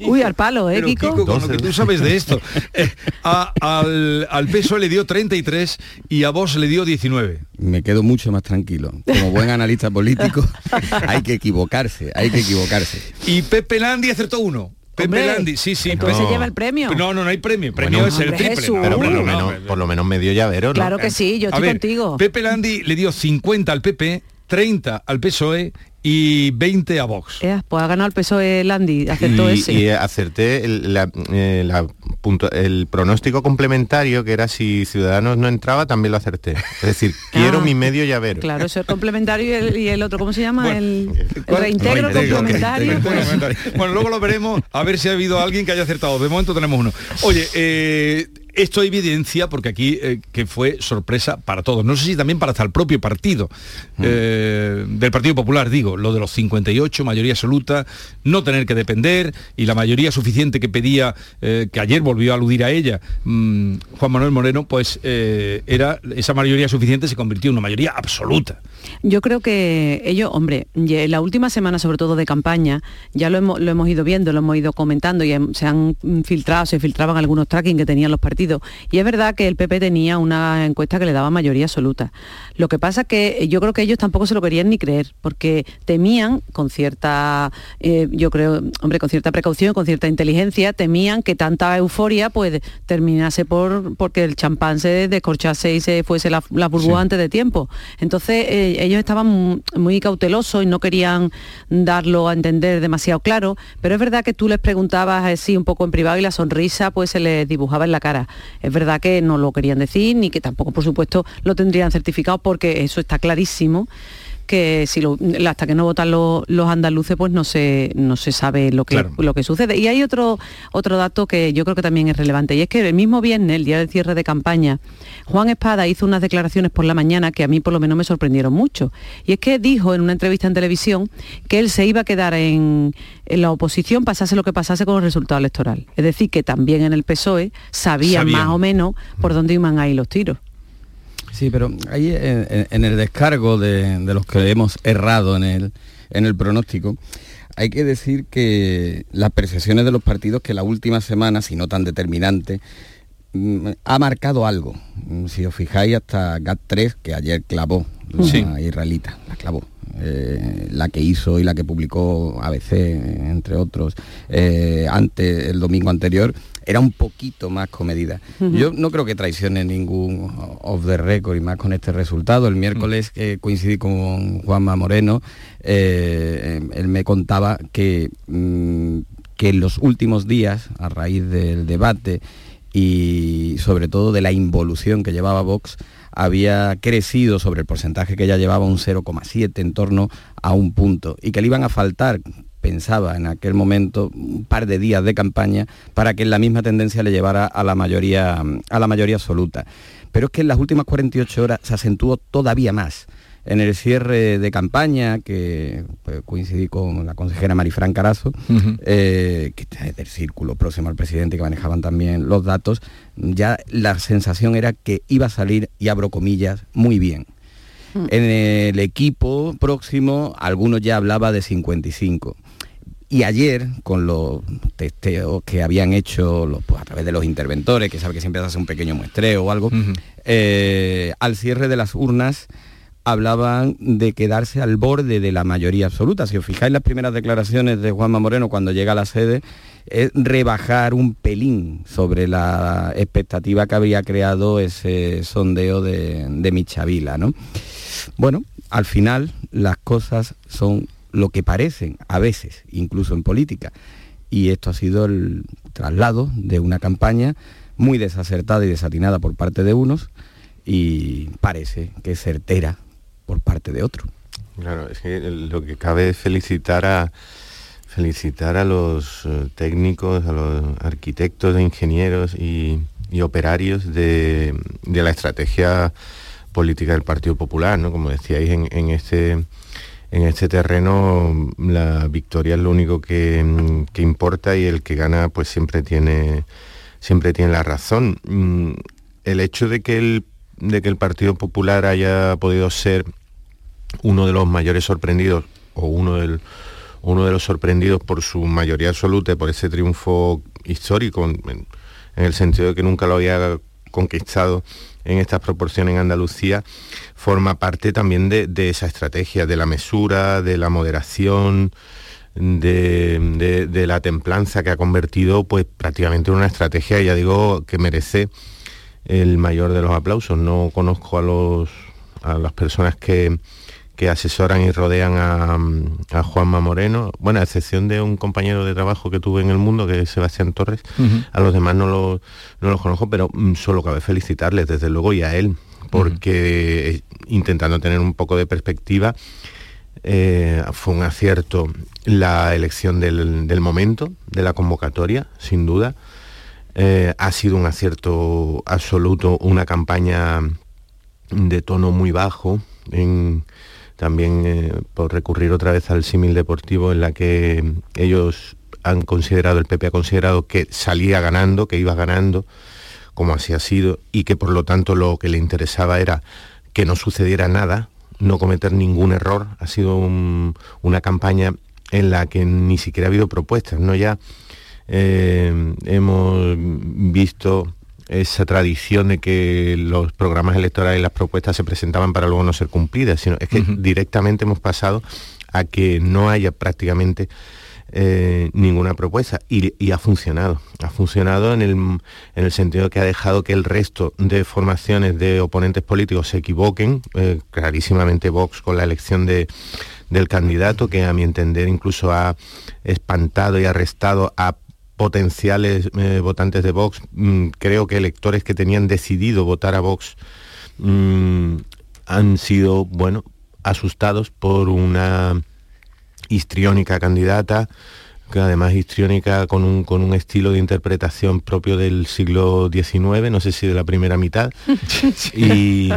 S41: Uy, al palo, ¿eh,
S1: Pero
S41: Kiko?
S1: Kiko, con lo que tú sabes de esto. Eh, a- al, al PSOE le dio 33 y a vos le dio 19.
S43: Me quedo mucho más tranquilo. Como buen analista político, hay que equivocarse, hay que equivocarse.
S1: Y Pepe Landi acertó uno. Pepe Landi, sí, sí.
S41: entonces se lleva el premio.
S1: No, no, no hay premio. El premio
S42: Bueno,
S1: es el triple.
S41: Jesús.
S1: No,
S42: Pero por
S1: no,
S42: lo,
S1: no,
S42: menos,
S1: no.
S42: por lo menos medio llavero, ¿no?
S41: Claro que sí, yo
S1: A
S41: estoy
S1: ver,
S41: contigo.
S1: Pepe Landi le dio 50 al PP, 30 al PSOE y 20 a Vox.
S41: Eh, pues ha ganado el PSOE Landi, aceptó
S42: y,
S41: ese.
S42: y acerté el, la- eh, la punto- el pronóstico complementario que era si Ciudadanos no entraba también lo acerté es decir quiero
S41: Ah.
S42: mi medio llavero
S41: Claro, eso es complementario y el, y el otro, ¿cómo se llama?
S1: Bueno,
S41: el, el reintegro complementario. pues.
S1: Bueno, luego lo veremos a ver si ha habido alguien que haya acertado. De momento tenemos uno. Oye, eh, esto evidencia, porque aquí eh, que fue sorpresa para todos, no sé si también para hasta el propio partido, eh, del Partido Popular, digo, lo de los 58, mayoría absoluta, no tener que depender y la mayoría suficiente que pedía, eh, que ayer volvió a aludir a ella, mm, Juan Manuel Moreno, pues era esa mayoría suficiente se convirtió en una mayoría absoluta.
S41: Yo creo que ellos, hombre, en la última semana, sobre todo de campaña, ya lo hemos, lo hemos ido viendo, lo hemos ido comentando y se han filtrado, se filtraban algunos tracking que tenían los partidos. Y es verdad que el PP tenía una encuesta que le daba mayoría absoluta. Lo que pasa que yo creo que ellos tampoco se lo querían ni creer, porque temían con cierta, eh, yo creo, hombre, con cierta precaución, con cierta inteligencia, temían que tanta euforia pues terminase por porque el champán se descorchase y se fuese la, la burbuja antes de tiempo. Entonces eh, ellos estaban mu- muy cautelosos y no querían darlo a entender demasiado claro, pero es verdad que tú les preguntabas así un poco en privado y la sonrisa pues se les dibujaba en la cara. Es verdad que no lo querían decir ni que tampoco por supuesto lo tendrían certificado porque eso está clarísimo que si lo- hasta que no votan los, los andaluces pues no se no se sabe lo que
S1: Claro.
S41: lo que sucede y hay otro otro dato que yo creo que también es relevante y es que el mismo viernes el día del cierre de campaña Juan Espada hizo unas declaraciones por la mañana que a mí por lo menos me sorprendieron mucho y es que dijo en una entrevista en televisión que él se iba a quedar en, en la oposición pasase lo que pasase con el resultado electoral es decir que también en el PSOE sabían,
S43: Sabían.
S41: más o menos por dónde iban ahí los tiros
S43: Sí, pero ahí en, el descargo de, de los que hemos errado en el, en el pronóstico, hay que decir que las percepciones de los partidos que la última semana, si no tan determinante, mm, ha marcado algo. Mm, Si os fijáis, hasta GAT3, que ayer clavó la
S1: Sí.
S43: israelita, la clavó. Eh, la que hizo y la que publicó ABC, entre otros, eh, antes, el domingo anterior, era un poquito más comedida. Yo no creo que traicione ningún off the record y más con este resultado. El miércoles que coincidí con Juanma Moreno, eh, él me contaba que, mm, que en los últimos días, a raíz del debate, y sobre todo de la involución que llevaba Vox había crecido sobre el porcentaje que ya llevaba un 0,7 en torno a un punto y que le iban a faltar pensaba en aquel momento un par de días de campaña para que la misma tendencia le llevara a la mayoría a la mayoría absoluta. Pero es que en las últimas 48 horas se acentuó todavía más en el cierre de campaña, que pues, coincidí con la consejera Marifran Carazo, eh, que es del círculo próximo al presidente, que manejaban también los datos, ya la sensación era que iba a salir, y abro comillas, muy bien. En el equipo próximo, algunos ya hablaba de 55. Y ayer, con los testeos que habían hecho pues, a través de los interventores, que sabe que siempre se hace un pequeño muestreo o algo, eh, al cierre de las urnas hablaban de quedarse al borde de la mayoría absoluta. Si os fijáis las primeras declaraciones de Juanma Moreno cuando llega a la sede, es rebajar un pelín sobre la expectativa que había creado ese sondeo de, de Michavila. ¿no? Bueno, al final las cosas son lo que parecen, a veces, incluso en política. Y esto ha sido el traslado de una campaña muy desacertada y desatinada por parte de unos y parece que es certera por parte de otro.
S42: Claro, es que lo que cabe es felicitar a felicitar a los eh, técnicos, a los arquitectos, ingenieros y, operarios de, la estrategia política del Partido Popular, ¿no? Como decíais, en, este en este terreno la victoria es lo único que, que, importa y el que gana pues siempre tiene siempre tiene la razón. Mm, el hecho de que el de que el Partido Popular haya podido ser uno de los mayores sorprendidos o uno, del, uno de los sorprendidos por su mayoría absoluta, por ese triunfo histórico, en, el sentido de que nunca lo había conquistado en estas proporciones en Andalucía, forma parte también de, esa estrategia, de la mesura, de la moderación, de, de, la templanza que ha convertido pues prácticamente en una estrategia, ya digo, que merece el mayor de los aplausos. No conozco a, los, a las personas que, que asesoran y rodean a, Juanma Moreno, bueno, a excepción de un compañero de trabajo que tuve en el mundo, que es Sebastián Torres, a los demás no, lo, no los conozco, pero mm, solo cabe felicitarles, desde luego, y a él, porque eh, intentando tener un poco de perspectiva, eh, fue un acierto la elección del, del momento, de la convocatoria, sin duda. Eh, ha sido un acierto absoluto, una campaña de tono muy bajo, también eh, por recurrir otra vez al símil deportivo en la que ellos han considerado, el PP ha considerado que salía ganando, que iba ganando, como así ha sido, y que por lo tanto lo que le interesaba era que no sucediera nada, no cometer ningún error. Ha sido una campaña en la que ni siquiera ha habido propuestas, no ya eh, hemos visto esa tradición de que los programas electorales y las propuestas se presentaban para luego no ser cumplidas, sino es que directamente hemos pasado a que no haya prácticamente eh, ninguna propuesta y, ha funcionado. Ha funcionado en el, en el, sentido que ha dejado que el resto de formaciones de oponentes políticos se equivoquen, eh, clarísimamente Vox con la elección de, del candidato, que a mi entender incluso ha espantado y arrestado a potenciales eh, votantes de Vox, mm, creo que electores que tenían decidido votar a Vox mm, han sido, bueno, asustados por una histriónica candidata, que además histriónica con un, con un estilo de interpretación propio del siglo XIX, no sé si de la primera mitad, y,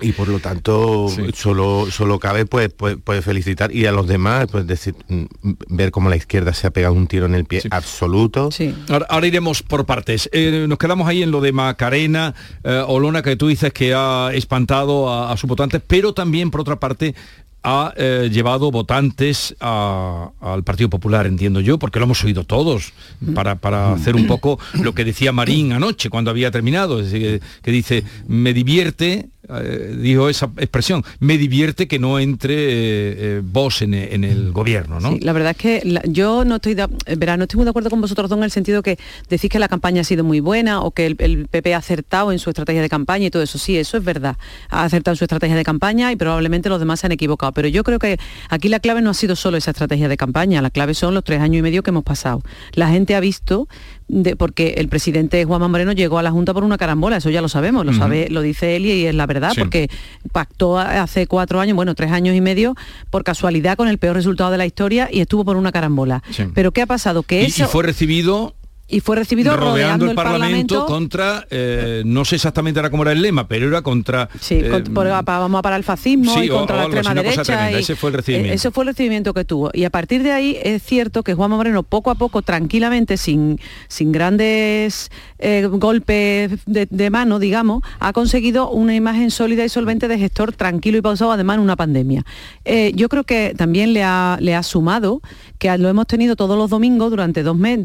S42: y por lo tanto solo solo cabe pues, pues, pues, felicitar y a los demás pues decir mm, ver cómo la izquierda se ha pegado un tiro en el pie absoluto.
S1: Ahora, iremos por partes. Eh, nos quedamos ahí en lo de Macarena eh, Olona que tú dices que ha espantado a, a sus votantes pero también por otra parte ha eh, llevado votantes al Partido Popular, entiendo yo, porque lo hemos oído todos, para, para hacer un poco lo que decía Marín anoche cuando había terminado, que, dice, me divierte, eh, dijo esa expresión, me divierte que no entre eh, vos en, el gobierno, ¿no?
S41: la verdad es que yo no estoy, de, verá, no estoy muy de acuerdo con vosotros dos en el sentido que decís que la campaña ha sido muy buena o que el, el, PP ha acertado en su estrategia de campaña y todo eso. Sí, eso es verdad. Ha acertado en su estrategia de campaña y probablemente los demás se han equivocado pero yo creo que aquí la clave no ha sido solo esa estrategia de campaña, la clave son los tres años y medio que hemos pasado. La gente ha visto de, porque el presidente Juanma Moreno llegó a la Junta por una carambola, eso ya lo sabemos, lo sabe, lo dice él y es la verdad,
S1: Sí.
S41: porque pactó hace cuatro años, bueno, tres años y medio, por casualidad con el peor resultado de la historia y estuvo por una carambola.
S1: Sí.
S41: Pero ¿qué ha pasado? Que
S1: Y,
S41: eso
S1: y fue recibido
S41: y fue recibido
S1: rodeando
S41: rodeando
S1: el Parlamento,
S41: Parlamento
S1: contra, eh, no sé exactamente ahora cómo era el lema, pero era contra...
S41: Sí,
S1: eh,
S41: por- vamos a parar el fascismo
S1: sí,
S41: y contra
S1: o
S41: la extrema derecha. y-
S1: Ese fue el recibimiento.
S41: eh, Ese fue el recibimiento que tuvo. Y a partir de ahí es cierto que Juanma Moreno poco a poco, tranquilamente, sin, sin grandes eh, golpes de, de mano, digamos, ha conseguido una imagen sólida y solvente de gestor tranquilo y pausado, además en una pandemia. Yo creo que también le ha, le ha sumado que lo hemos tenido todos los domingos durante dos meses,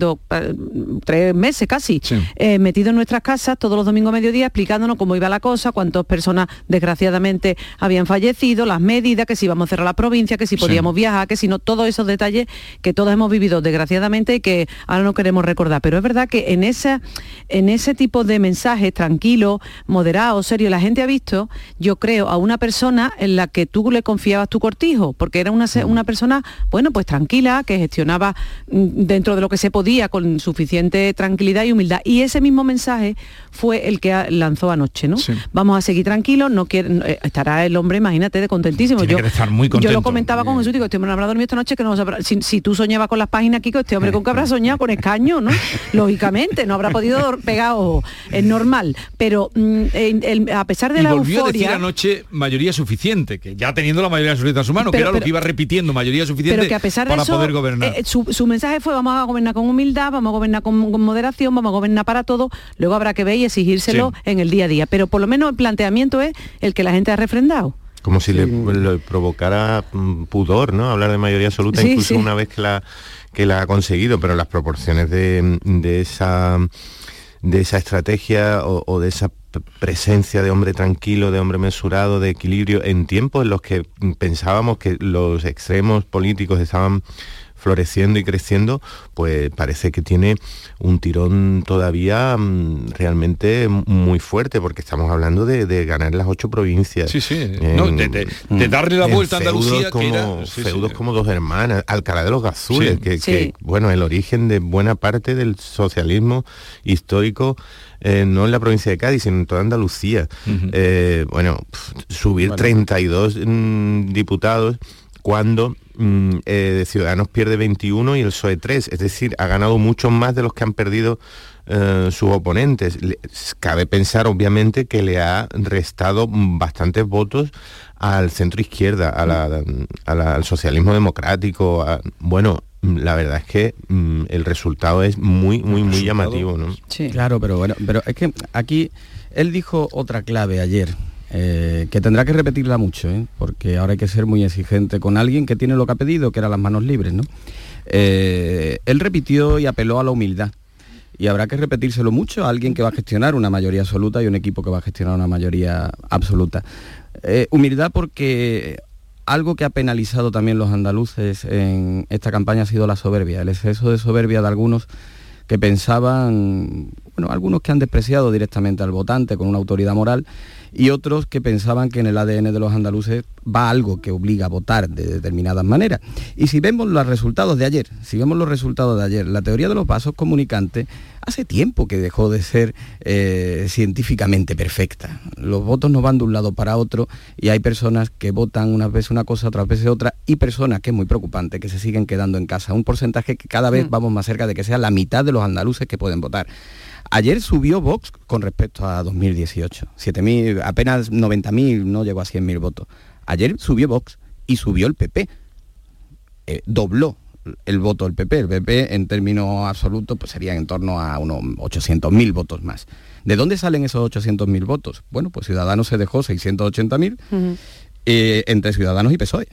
S41: tres meses casi, eh, metido en nuestras casas todos los domingos a mediodía explicándonos cómo iba la cosa, cuántas personas desgraciadamente habían fallecido, las medidas, que si íbamos a cerrar la provincia, que si
S44: Sí.
S41: podíamos viajar, que si no, todos esos detalles que todos hemos vivido desgraciadamente y que ahora no queremos recordar. Pero es verdad que en, esa, en ese tipo de mensajes tranquilo, moderado, serio, la gente ha visto, yo creo, a una persona en la que tú le confiabas tu cortijo, porque era una, una persona, bueno, pues tranquila, que gestionaba mm, dentro de lo que se podía con suficiente tranquilidad y humildad. Y ese mismo mensaje fue el que lanzó anoche, ¿no? Vamos a seguir tranquilos, no quiere, eh, estará el hombre, imagínate, de contentísimo.
S1: Tiene
S41: yo,
S1: que estar muy
S41: yo lo comentaba con Jesús, digo, este hombre no habrá dormido esta noche, que no sabrá- si, si tú soñabas con las páginas, Kiko, este hombre con que habrá soñado con escaño, ¿no? Lógicamente, no habrá podido pegar ojo, es normal. Pero mm, el- el- a pesar de
S1: y
S41: la
S1: volvió a decir anoche mayoría suficiente, que ya teniendo la mayoría suficiente en su mano, que
S41: Pero-
S1: era lo que iba repitiendo, mayoría suficiente
S41: pero que a pesar de
S1: para
S41: eso,
S1: poder gobernar.
S41: eh, su, su mensaje fue vamos a gobernar con humildad, vamos a gobernar con, con moderación, vamos a gobernar para todo, luego habrá que ver y exigírselo en el día a día. Pero por lo menos el planteamiento es el que la gente ha refrendado.
S42: Como si le, le provocara mm, pudor, ¿no? Hablar de mayoría absoluta,
S41: Sí,
S42: incluso
S41: sí.
S42: una vez que la, que la ha conseguido, pero las proporciones de, de esa de esa estrategia o, o de esa presencia de hombre tranquilo, de hombre mesurado, de equilibrio, en tiempos en los que pensábamos que los extremos políticos estaban floreciendo y creciendo, pues parece que tiene un tirón todavía mm, realmente muy fuerte, porque estamos hablando de, de ganar las ocho provincias.
S1: Sí, sí. No, de- de- de darle la vuelta a
S42: feudos
S1: Andalucía, que
S42: como,
S1: era- sí, sí.
S42: feudos como dos hermanas, Alcalá de los Gazules,
S1: Sí.
S42: que,
S1: Sí.
S42: que, bueno, el origen de buena parte del socialismo histórico, eh, no en la provincia de Cádiz, sino en toda Andalucía. Eh, bueno, subir 32 mm, diputados cuando mm, eh, Ciudadanos pierde 21 y el PSOE 3, es decir, ha ganado mucho más de los que han perdido eh, sus oponentes. Le- cabe pensar, obviamente, que le ha restado bastantes votos al centro izquierda, a la- a la- al socialismo democrático. a- bueno, la verdad es que mm, el resultado es muy, muy, muy llamativo. ¿no?
S43: Claro, pero bueno, pero es que aquí él dijo otra clave ayer. eh, que tendrá que repetirla mucho, ¿eh? porque ahora hay que ser muy exigente con alguien que tiene lo que ha pedido, que era las manos libres, ¿no? Eh, él repitió y apeló a la humildad. Y habrá que repetírselo mucho a alguien que va a gestionar una mayoría absoluta y un equipo que va a gestionar una mayoría absoluta. Eh, humildad porque algo que ha penalizado también los andaluces en esta campaña ha sido la soberbia, el exceso de soberbia de algunos que pensaban, bueno, algunos que han despreciado directamente al votante con una autoridad moral y otros que pensaban que en el ADN de los andaluces va algo que obliga a votar de determinadas maneras. Y si vemos los resultados de ayer, si vemos los resultados de ayer, la teoría de los vasos comunicantes hace tiempo que dejó de ser eh, científicamente perfecta. Los votos no van de un lado para otro y hay personas que votan unas veces una cosa, otras veces otra y personas, que es muy preocupante, que se siguen quedando en casa. Un porcentaje que cada vez vamos más cerca de que sea la mitad de los andaluces que pueden votar. Ayer subió Vox con respecto a 2018. 7.000, apenas 90.000, no llegó a 100.000 votos. Ayer subió Vox y subió el PP. Eh, dobló el voto del PP. El PP en términos absolutos pues sería en torno a unos 800.000 votos más. ¿De dónde salen esos 800.000 votos? Bueno, pues Ciudadanos se dejó 680.000 eh, entre Ciudadanos y PSOE.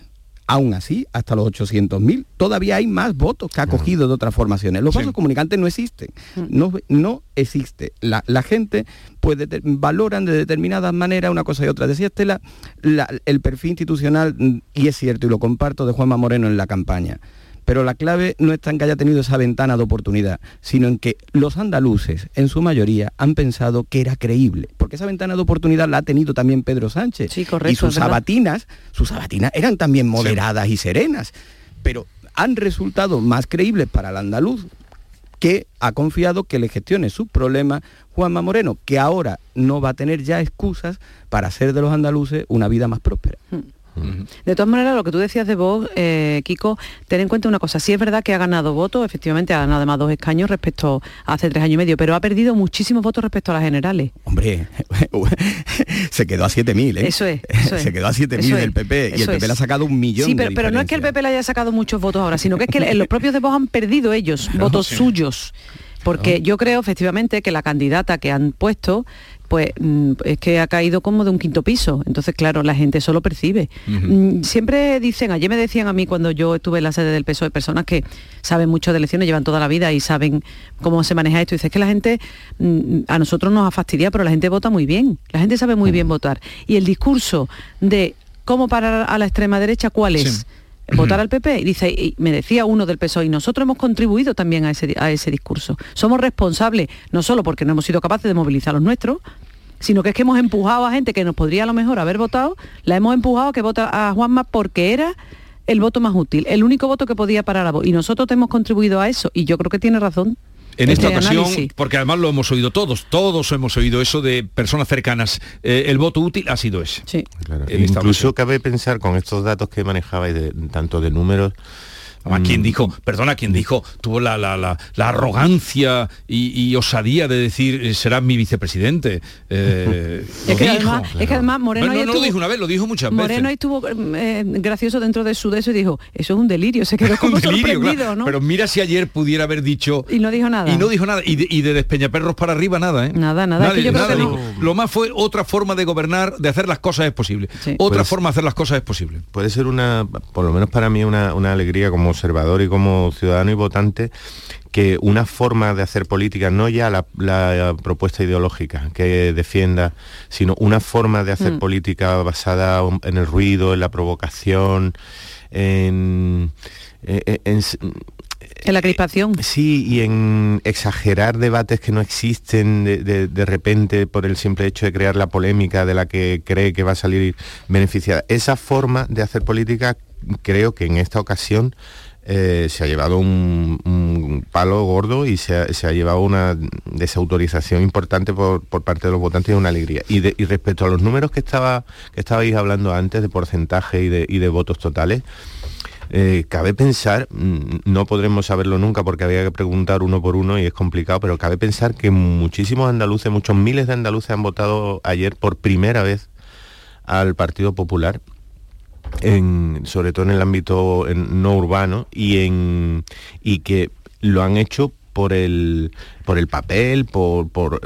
S43: Aún así, hasta los 800.000, todavía hay más votos que ha cogido de otras formaciones. Los vasos comunicantes no existen. No, no existe. La, la gente pues dete- valoran de determinadas maneras una cosa y otra. Decía Estela, la- el perfil institucional, mm, y es cierto, y lo comparto, de Juanma Moreno en la campaña. Pero la clave no está en que haya tenido esa ventana de oportunidad, sino en que los andaluces, en su mayoría, han pensado que era creíble. Porque esa ventana de oportunidad la ha tenido también Pedro Sánchez.
S41: correcto,
S43: y sus sabatinas, sus sabatinas eran también moderadas y serenas. Pero han resultado más creíbles para el andaluz que ha confiado que le gestione sus problemas Juanma Moreno, que ahora no va a tener ya excusas para hacer de los andaluces una vida más próspera.
S41: De todas maneras, lo que tú decías de Vox, eh, Kiko, ten en cuenta una cosa. Sí es verdad que ha ganado votos, efectivamente ha ganado además dos escaños respecto a hace tres años y medio, pero ha perdido muchísimos votos respecto a las generales.
S43: Hombre, se quedó a 7.000, ¿eh?
S41: Eso es. Eso es.
S43: se quedó a 7.000
S41: Eso
S43: del. PP y el PP
S41: es.
S43: le ha sacado un millón
S41: Sí,
S43: de
S41: pero, pero no es que el. PP le haya sacado muchos votos ahora, sino que es que los propios de Vox han perdido ellos votos
S43: sí.
S41: suyos. Porque yo creo efectivamente que la candidata que han puesto, pues mm, es que ha caído como de un quinto piso. Entonces, claro, la gente eso lo percibe. Mm, Siempre dicen, ayer me decían a mí cuando yo estuve en la sede del PSOE, personas que saben mucho de elecciones, llevan toda la vida y saben cómo se maneja esto. Y dices que la gente, mm, a nosotros nos ha fastidiado, pero la gente vota muy bien. La gente sabe muy bien votar. Y el discurso de cómo parar a la extrema derecha, ¿cuál es? Votar al PP y dice y me decía uno del PSOE y nosotros hemos contribuido también a ese, a ese discurso. Somos responsables no solo porque no hemos sido capaces de movilizar a los nuestros sino que es que hemos empujado a gente que nos podría a lo mejor haber votado la hemos empujado a que vota a Juanma porque era el voto más útil el único voto que podía parar a vos. Y nosotros hemos contribuido a eso y yo creo que tiene razón
S1: En esta
S41: este
S1: ocasión,
S41: análisis.
S1: porque además lo hemos oído todos, todos hemos oído eso de personas cercanas, eh, el voto útil ha sido ese.
S41: Sí.
S42: Claro, Incluso cabe pensar con estos datos que manejabais, de, tanto de números...
S1: ¿A quién
S42: mm,
S1: dijo? Perdona, ¿quién dijo? Tuvo la, la- la- la arrogancia y, y osadía de decir eh, será mi vicepresidente. Eh,
S41: Es que, además, es que además Moreno
S1: no, lo dijo una vez, lo dijo muchas
S41: Moreno
S1: veces.
S41: estuvo eh, gracioso dentro de su de eso y dijo, eso es un delirio, se quedó como
S1: Un delirio,
S41: sorprendido,
S1: claro.
S41: ¿no?
S1: Pero mira si ayer pudiera haber dicho
S41: Y no dijo nada.
S1: y no dijo nada y de, y de despeñaperros para arriba nada, ¿eh?
S41: Nada, nada. Es que yo creo que
S1: dijo.
S41: no.
S1: Lo más fue otra forma de gobernar, de hacer las cosas es posible. Otra
S42: Pues-
S1: forma de hacer las cosas es posible.
S42: puede ser una, por lo menos para mí, una, una alegría como observador y como ciudadano y votante, que una forma de hacer política, no ya la, la propuesta ideológica que defienda, sino una forma de hacer
S41: Mm.
S42: política basada en el ruido, en la provocación, en... en- en-
S41: En la crispación.
S42: Sí, y en exagerar debates que no existen de, de- de repente por el simple hecho de crear la polémica de la que cree que va a salir beneficiada. Esa forma de hacer política creo que en esta ocasión eh, se ha llevado un, palo gordo y se ha, se ha llevado una desautorización importante por, por parte de los votantes y una alegría. Y respecto a los números que estaba que estabais hablando antes de porcentaje y de, y de votos totales, eh, cabe pensar, mm, no podremos saberlo nunca porque había que preguntar uno por uno y es complicado, pero cabe pensar que muchísimos andaluces, muchos miles de andaluces han votado ayer por primera vez al Partido Popular, sobre todo en el ámbito no urbano, y, en, y que lo han hecho por el, por el papel, por, por-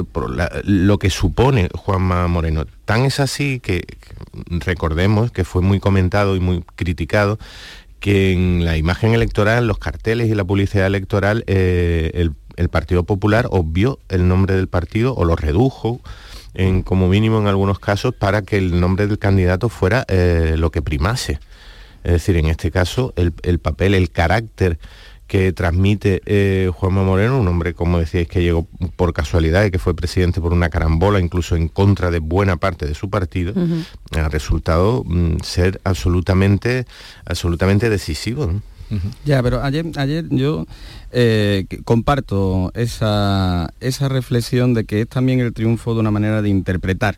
S42: lo que supone Juanma Moreno. Tan es así que, recordemos que fue muy comentado y muy criticado que en la imagen electoral, los carteles y la publicidad electoral, eh, el Partido Popular obvió el nombre del partido o lo redujo, en, como mínimo en algunos casos, para que el nombre del candidato fuera eh, lo que primase. Es decir, en este caso, el, el papel, el carácter que transmite eh, Juanma Moreno, un hombre, como decíais, que llegó por casualidad y que fue presidente por una carambola, incluso en contra de buena parte de su partido, ha resultado mm, ser absolutamente, absolutamente decisivo. ¿no?
S43: Ya, pero ayer, ayer yo eh, comparto esa, esa reflexión de que es también el triunfo de una manera de interpretar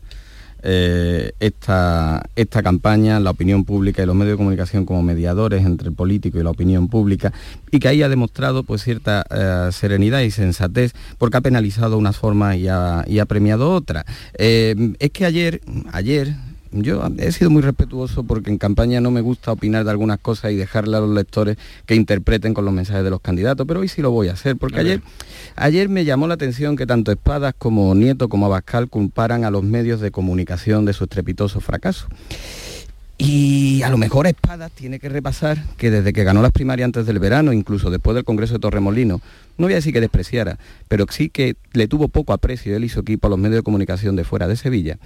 S43: eh, esta, esta campaña, la opinión pública y los medios de comunicación como mediadores entre el político y la opinión pública, y que ahí ha demostrado pues cierta eh, serenidad y sensatez, porque ha penalizado unas formas y ha, premiado otras. Eh, es que ayer, ayer, yo he sido muy respetuoso porque en campaña no me gusta opinar de algunas cosas y dejarle a los lectores que interpreten con los mensajes de los candidatos, pero hoy sí lo voy a hacer, porque
S1: A
S43: ayer, ayer me llamó la atención que tanto Espadas como Nieto como Abascal culparan a los medios de comunicación de su estrepitoso fracaso. Y a lo mejor Espadas tiene que repasar que desde que ganó las primarias antes del verano, incluso después del Congreso de Torremolino, no voy a decir que despreciara, pero sí que le tuvo poco aprecio él y su equipo a los medios de comunicación de fuera de Sevilla,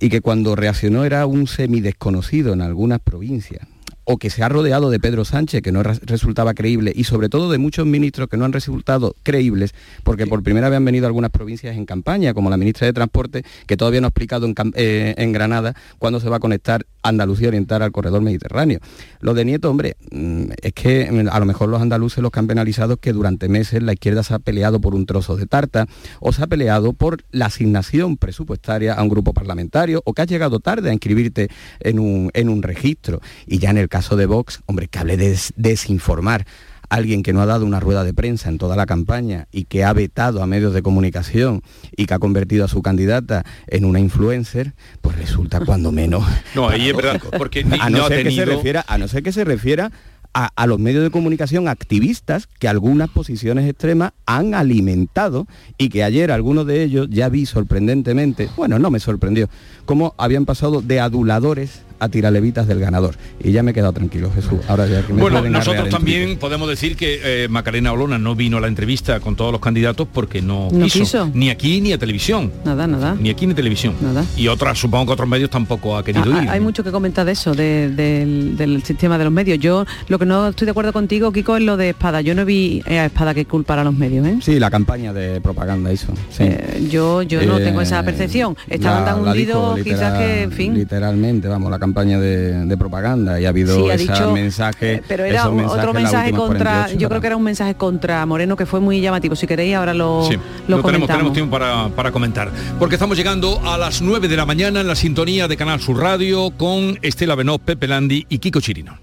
S43: y que cuando reaccionó era un semidesconocido en algunas provincias, o que se ha rodeado de Pedro Sánchez, que no re- resultaba creíble, y sobre todo de muchos ministros que no han resultado creíbles, porque por primera vez han venido algunas provincias en campaña, como la ministra de Transporte, que todavía no ha explicado en, eh, en Granada cuándo se va a conectar Andalucía oriental al corredor mediterráneo. Lo de Nieto, hombre, mm, es que mm, a lo mejor los andaluces los que han penalizado es que durante meses la izquierda se ha peleado por un trozo de tarta o se ha peleado por la asignación presupuestaria a un grupo parlamentario o que has llegado tarde a inscribirte en un, en un registro. Y ya en el caso de Vox, hombre, que hable de des- desinformar alguien que no ha dado una rueda de prensa en toda la campaña y que ha vetado a medios de comunicación y que ha convertido a su candidata en una influencer, pues resulta cuando menos.
S1: No, ahí es verdad, porque ni-
S43: a no,
S1: no ha
S43: ser que se
S1: tenido-
S43: refiera, a no ser que se refiera a, a los medios de comunicación activistas que algunas posiciones extremas han alimentado y que ayer algunos de ellos ya vi sorprendentemente, bueno, no me sorprendió, cómo habían pasado de aduladores a tiralevitas del ganador. Y ya me he quedado tranquilo, Jesús. Ahora ya que me
S1: Bueno, nosotros también podemos decir que eh, Macarena Olona no vino a la entrevista con todos los candidatos porque no,
S41: No quiso.
S1: ni aquí ni a televisión.
S41: Nada, nada.
S1: Ni aquí ni televisión. Y otras, supongo que otros medios tampoco ha querido
S41: Ah,
S1: ir.
S41: Hay mucho que comentar de eso, de- del, del sistema de los medios. Yo lo que no estoy de acuerdo contigo, Kiko, es lo de Espada. Yo no vi a Espada que culpar a los medios. ¿eh?
S43: Sí, la campaña de propaganda hizo. Sí.
S41: Eh, yo yo no
S43: Eh,
S41: tengo esa percepción. Estaban
S43: la-
S41: tan hundidos quizás
S43: literal-
S41: que, en fin.
S43: Literalmente, vamos, la campaña de, de propaganda y ha habido
S41: Sí, ha
S43: ese
S41: dicho,
S43: mensaje.
S41: Pero era
S43: esos
S41: un-
S43: mensajes
S41: otro mensaje contra,
S43: 48
S41: yo creo que era un mensaje contra Moreno que fue muy llamativo. Si queréis ahora lo,
S1: Sí,
S41: lo
S1: no tenemos,
S41: comentamos.
S1: tenemos tiempo para, para comentar. Porque estamos llegando a las 9 de la mañana en la sintonía de Canal Sur Radio con Estela Benó, Pepe Landi y Kiko Chirino.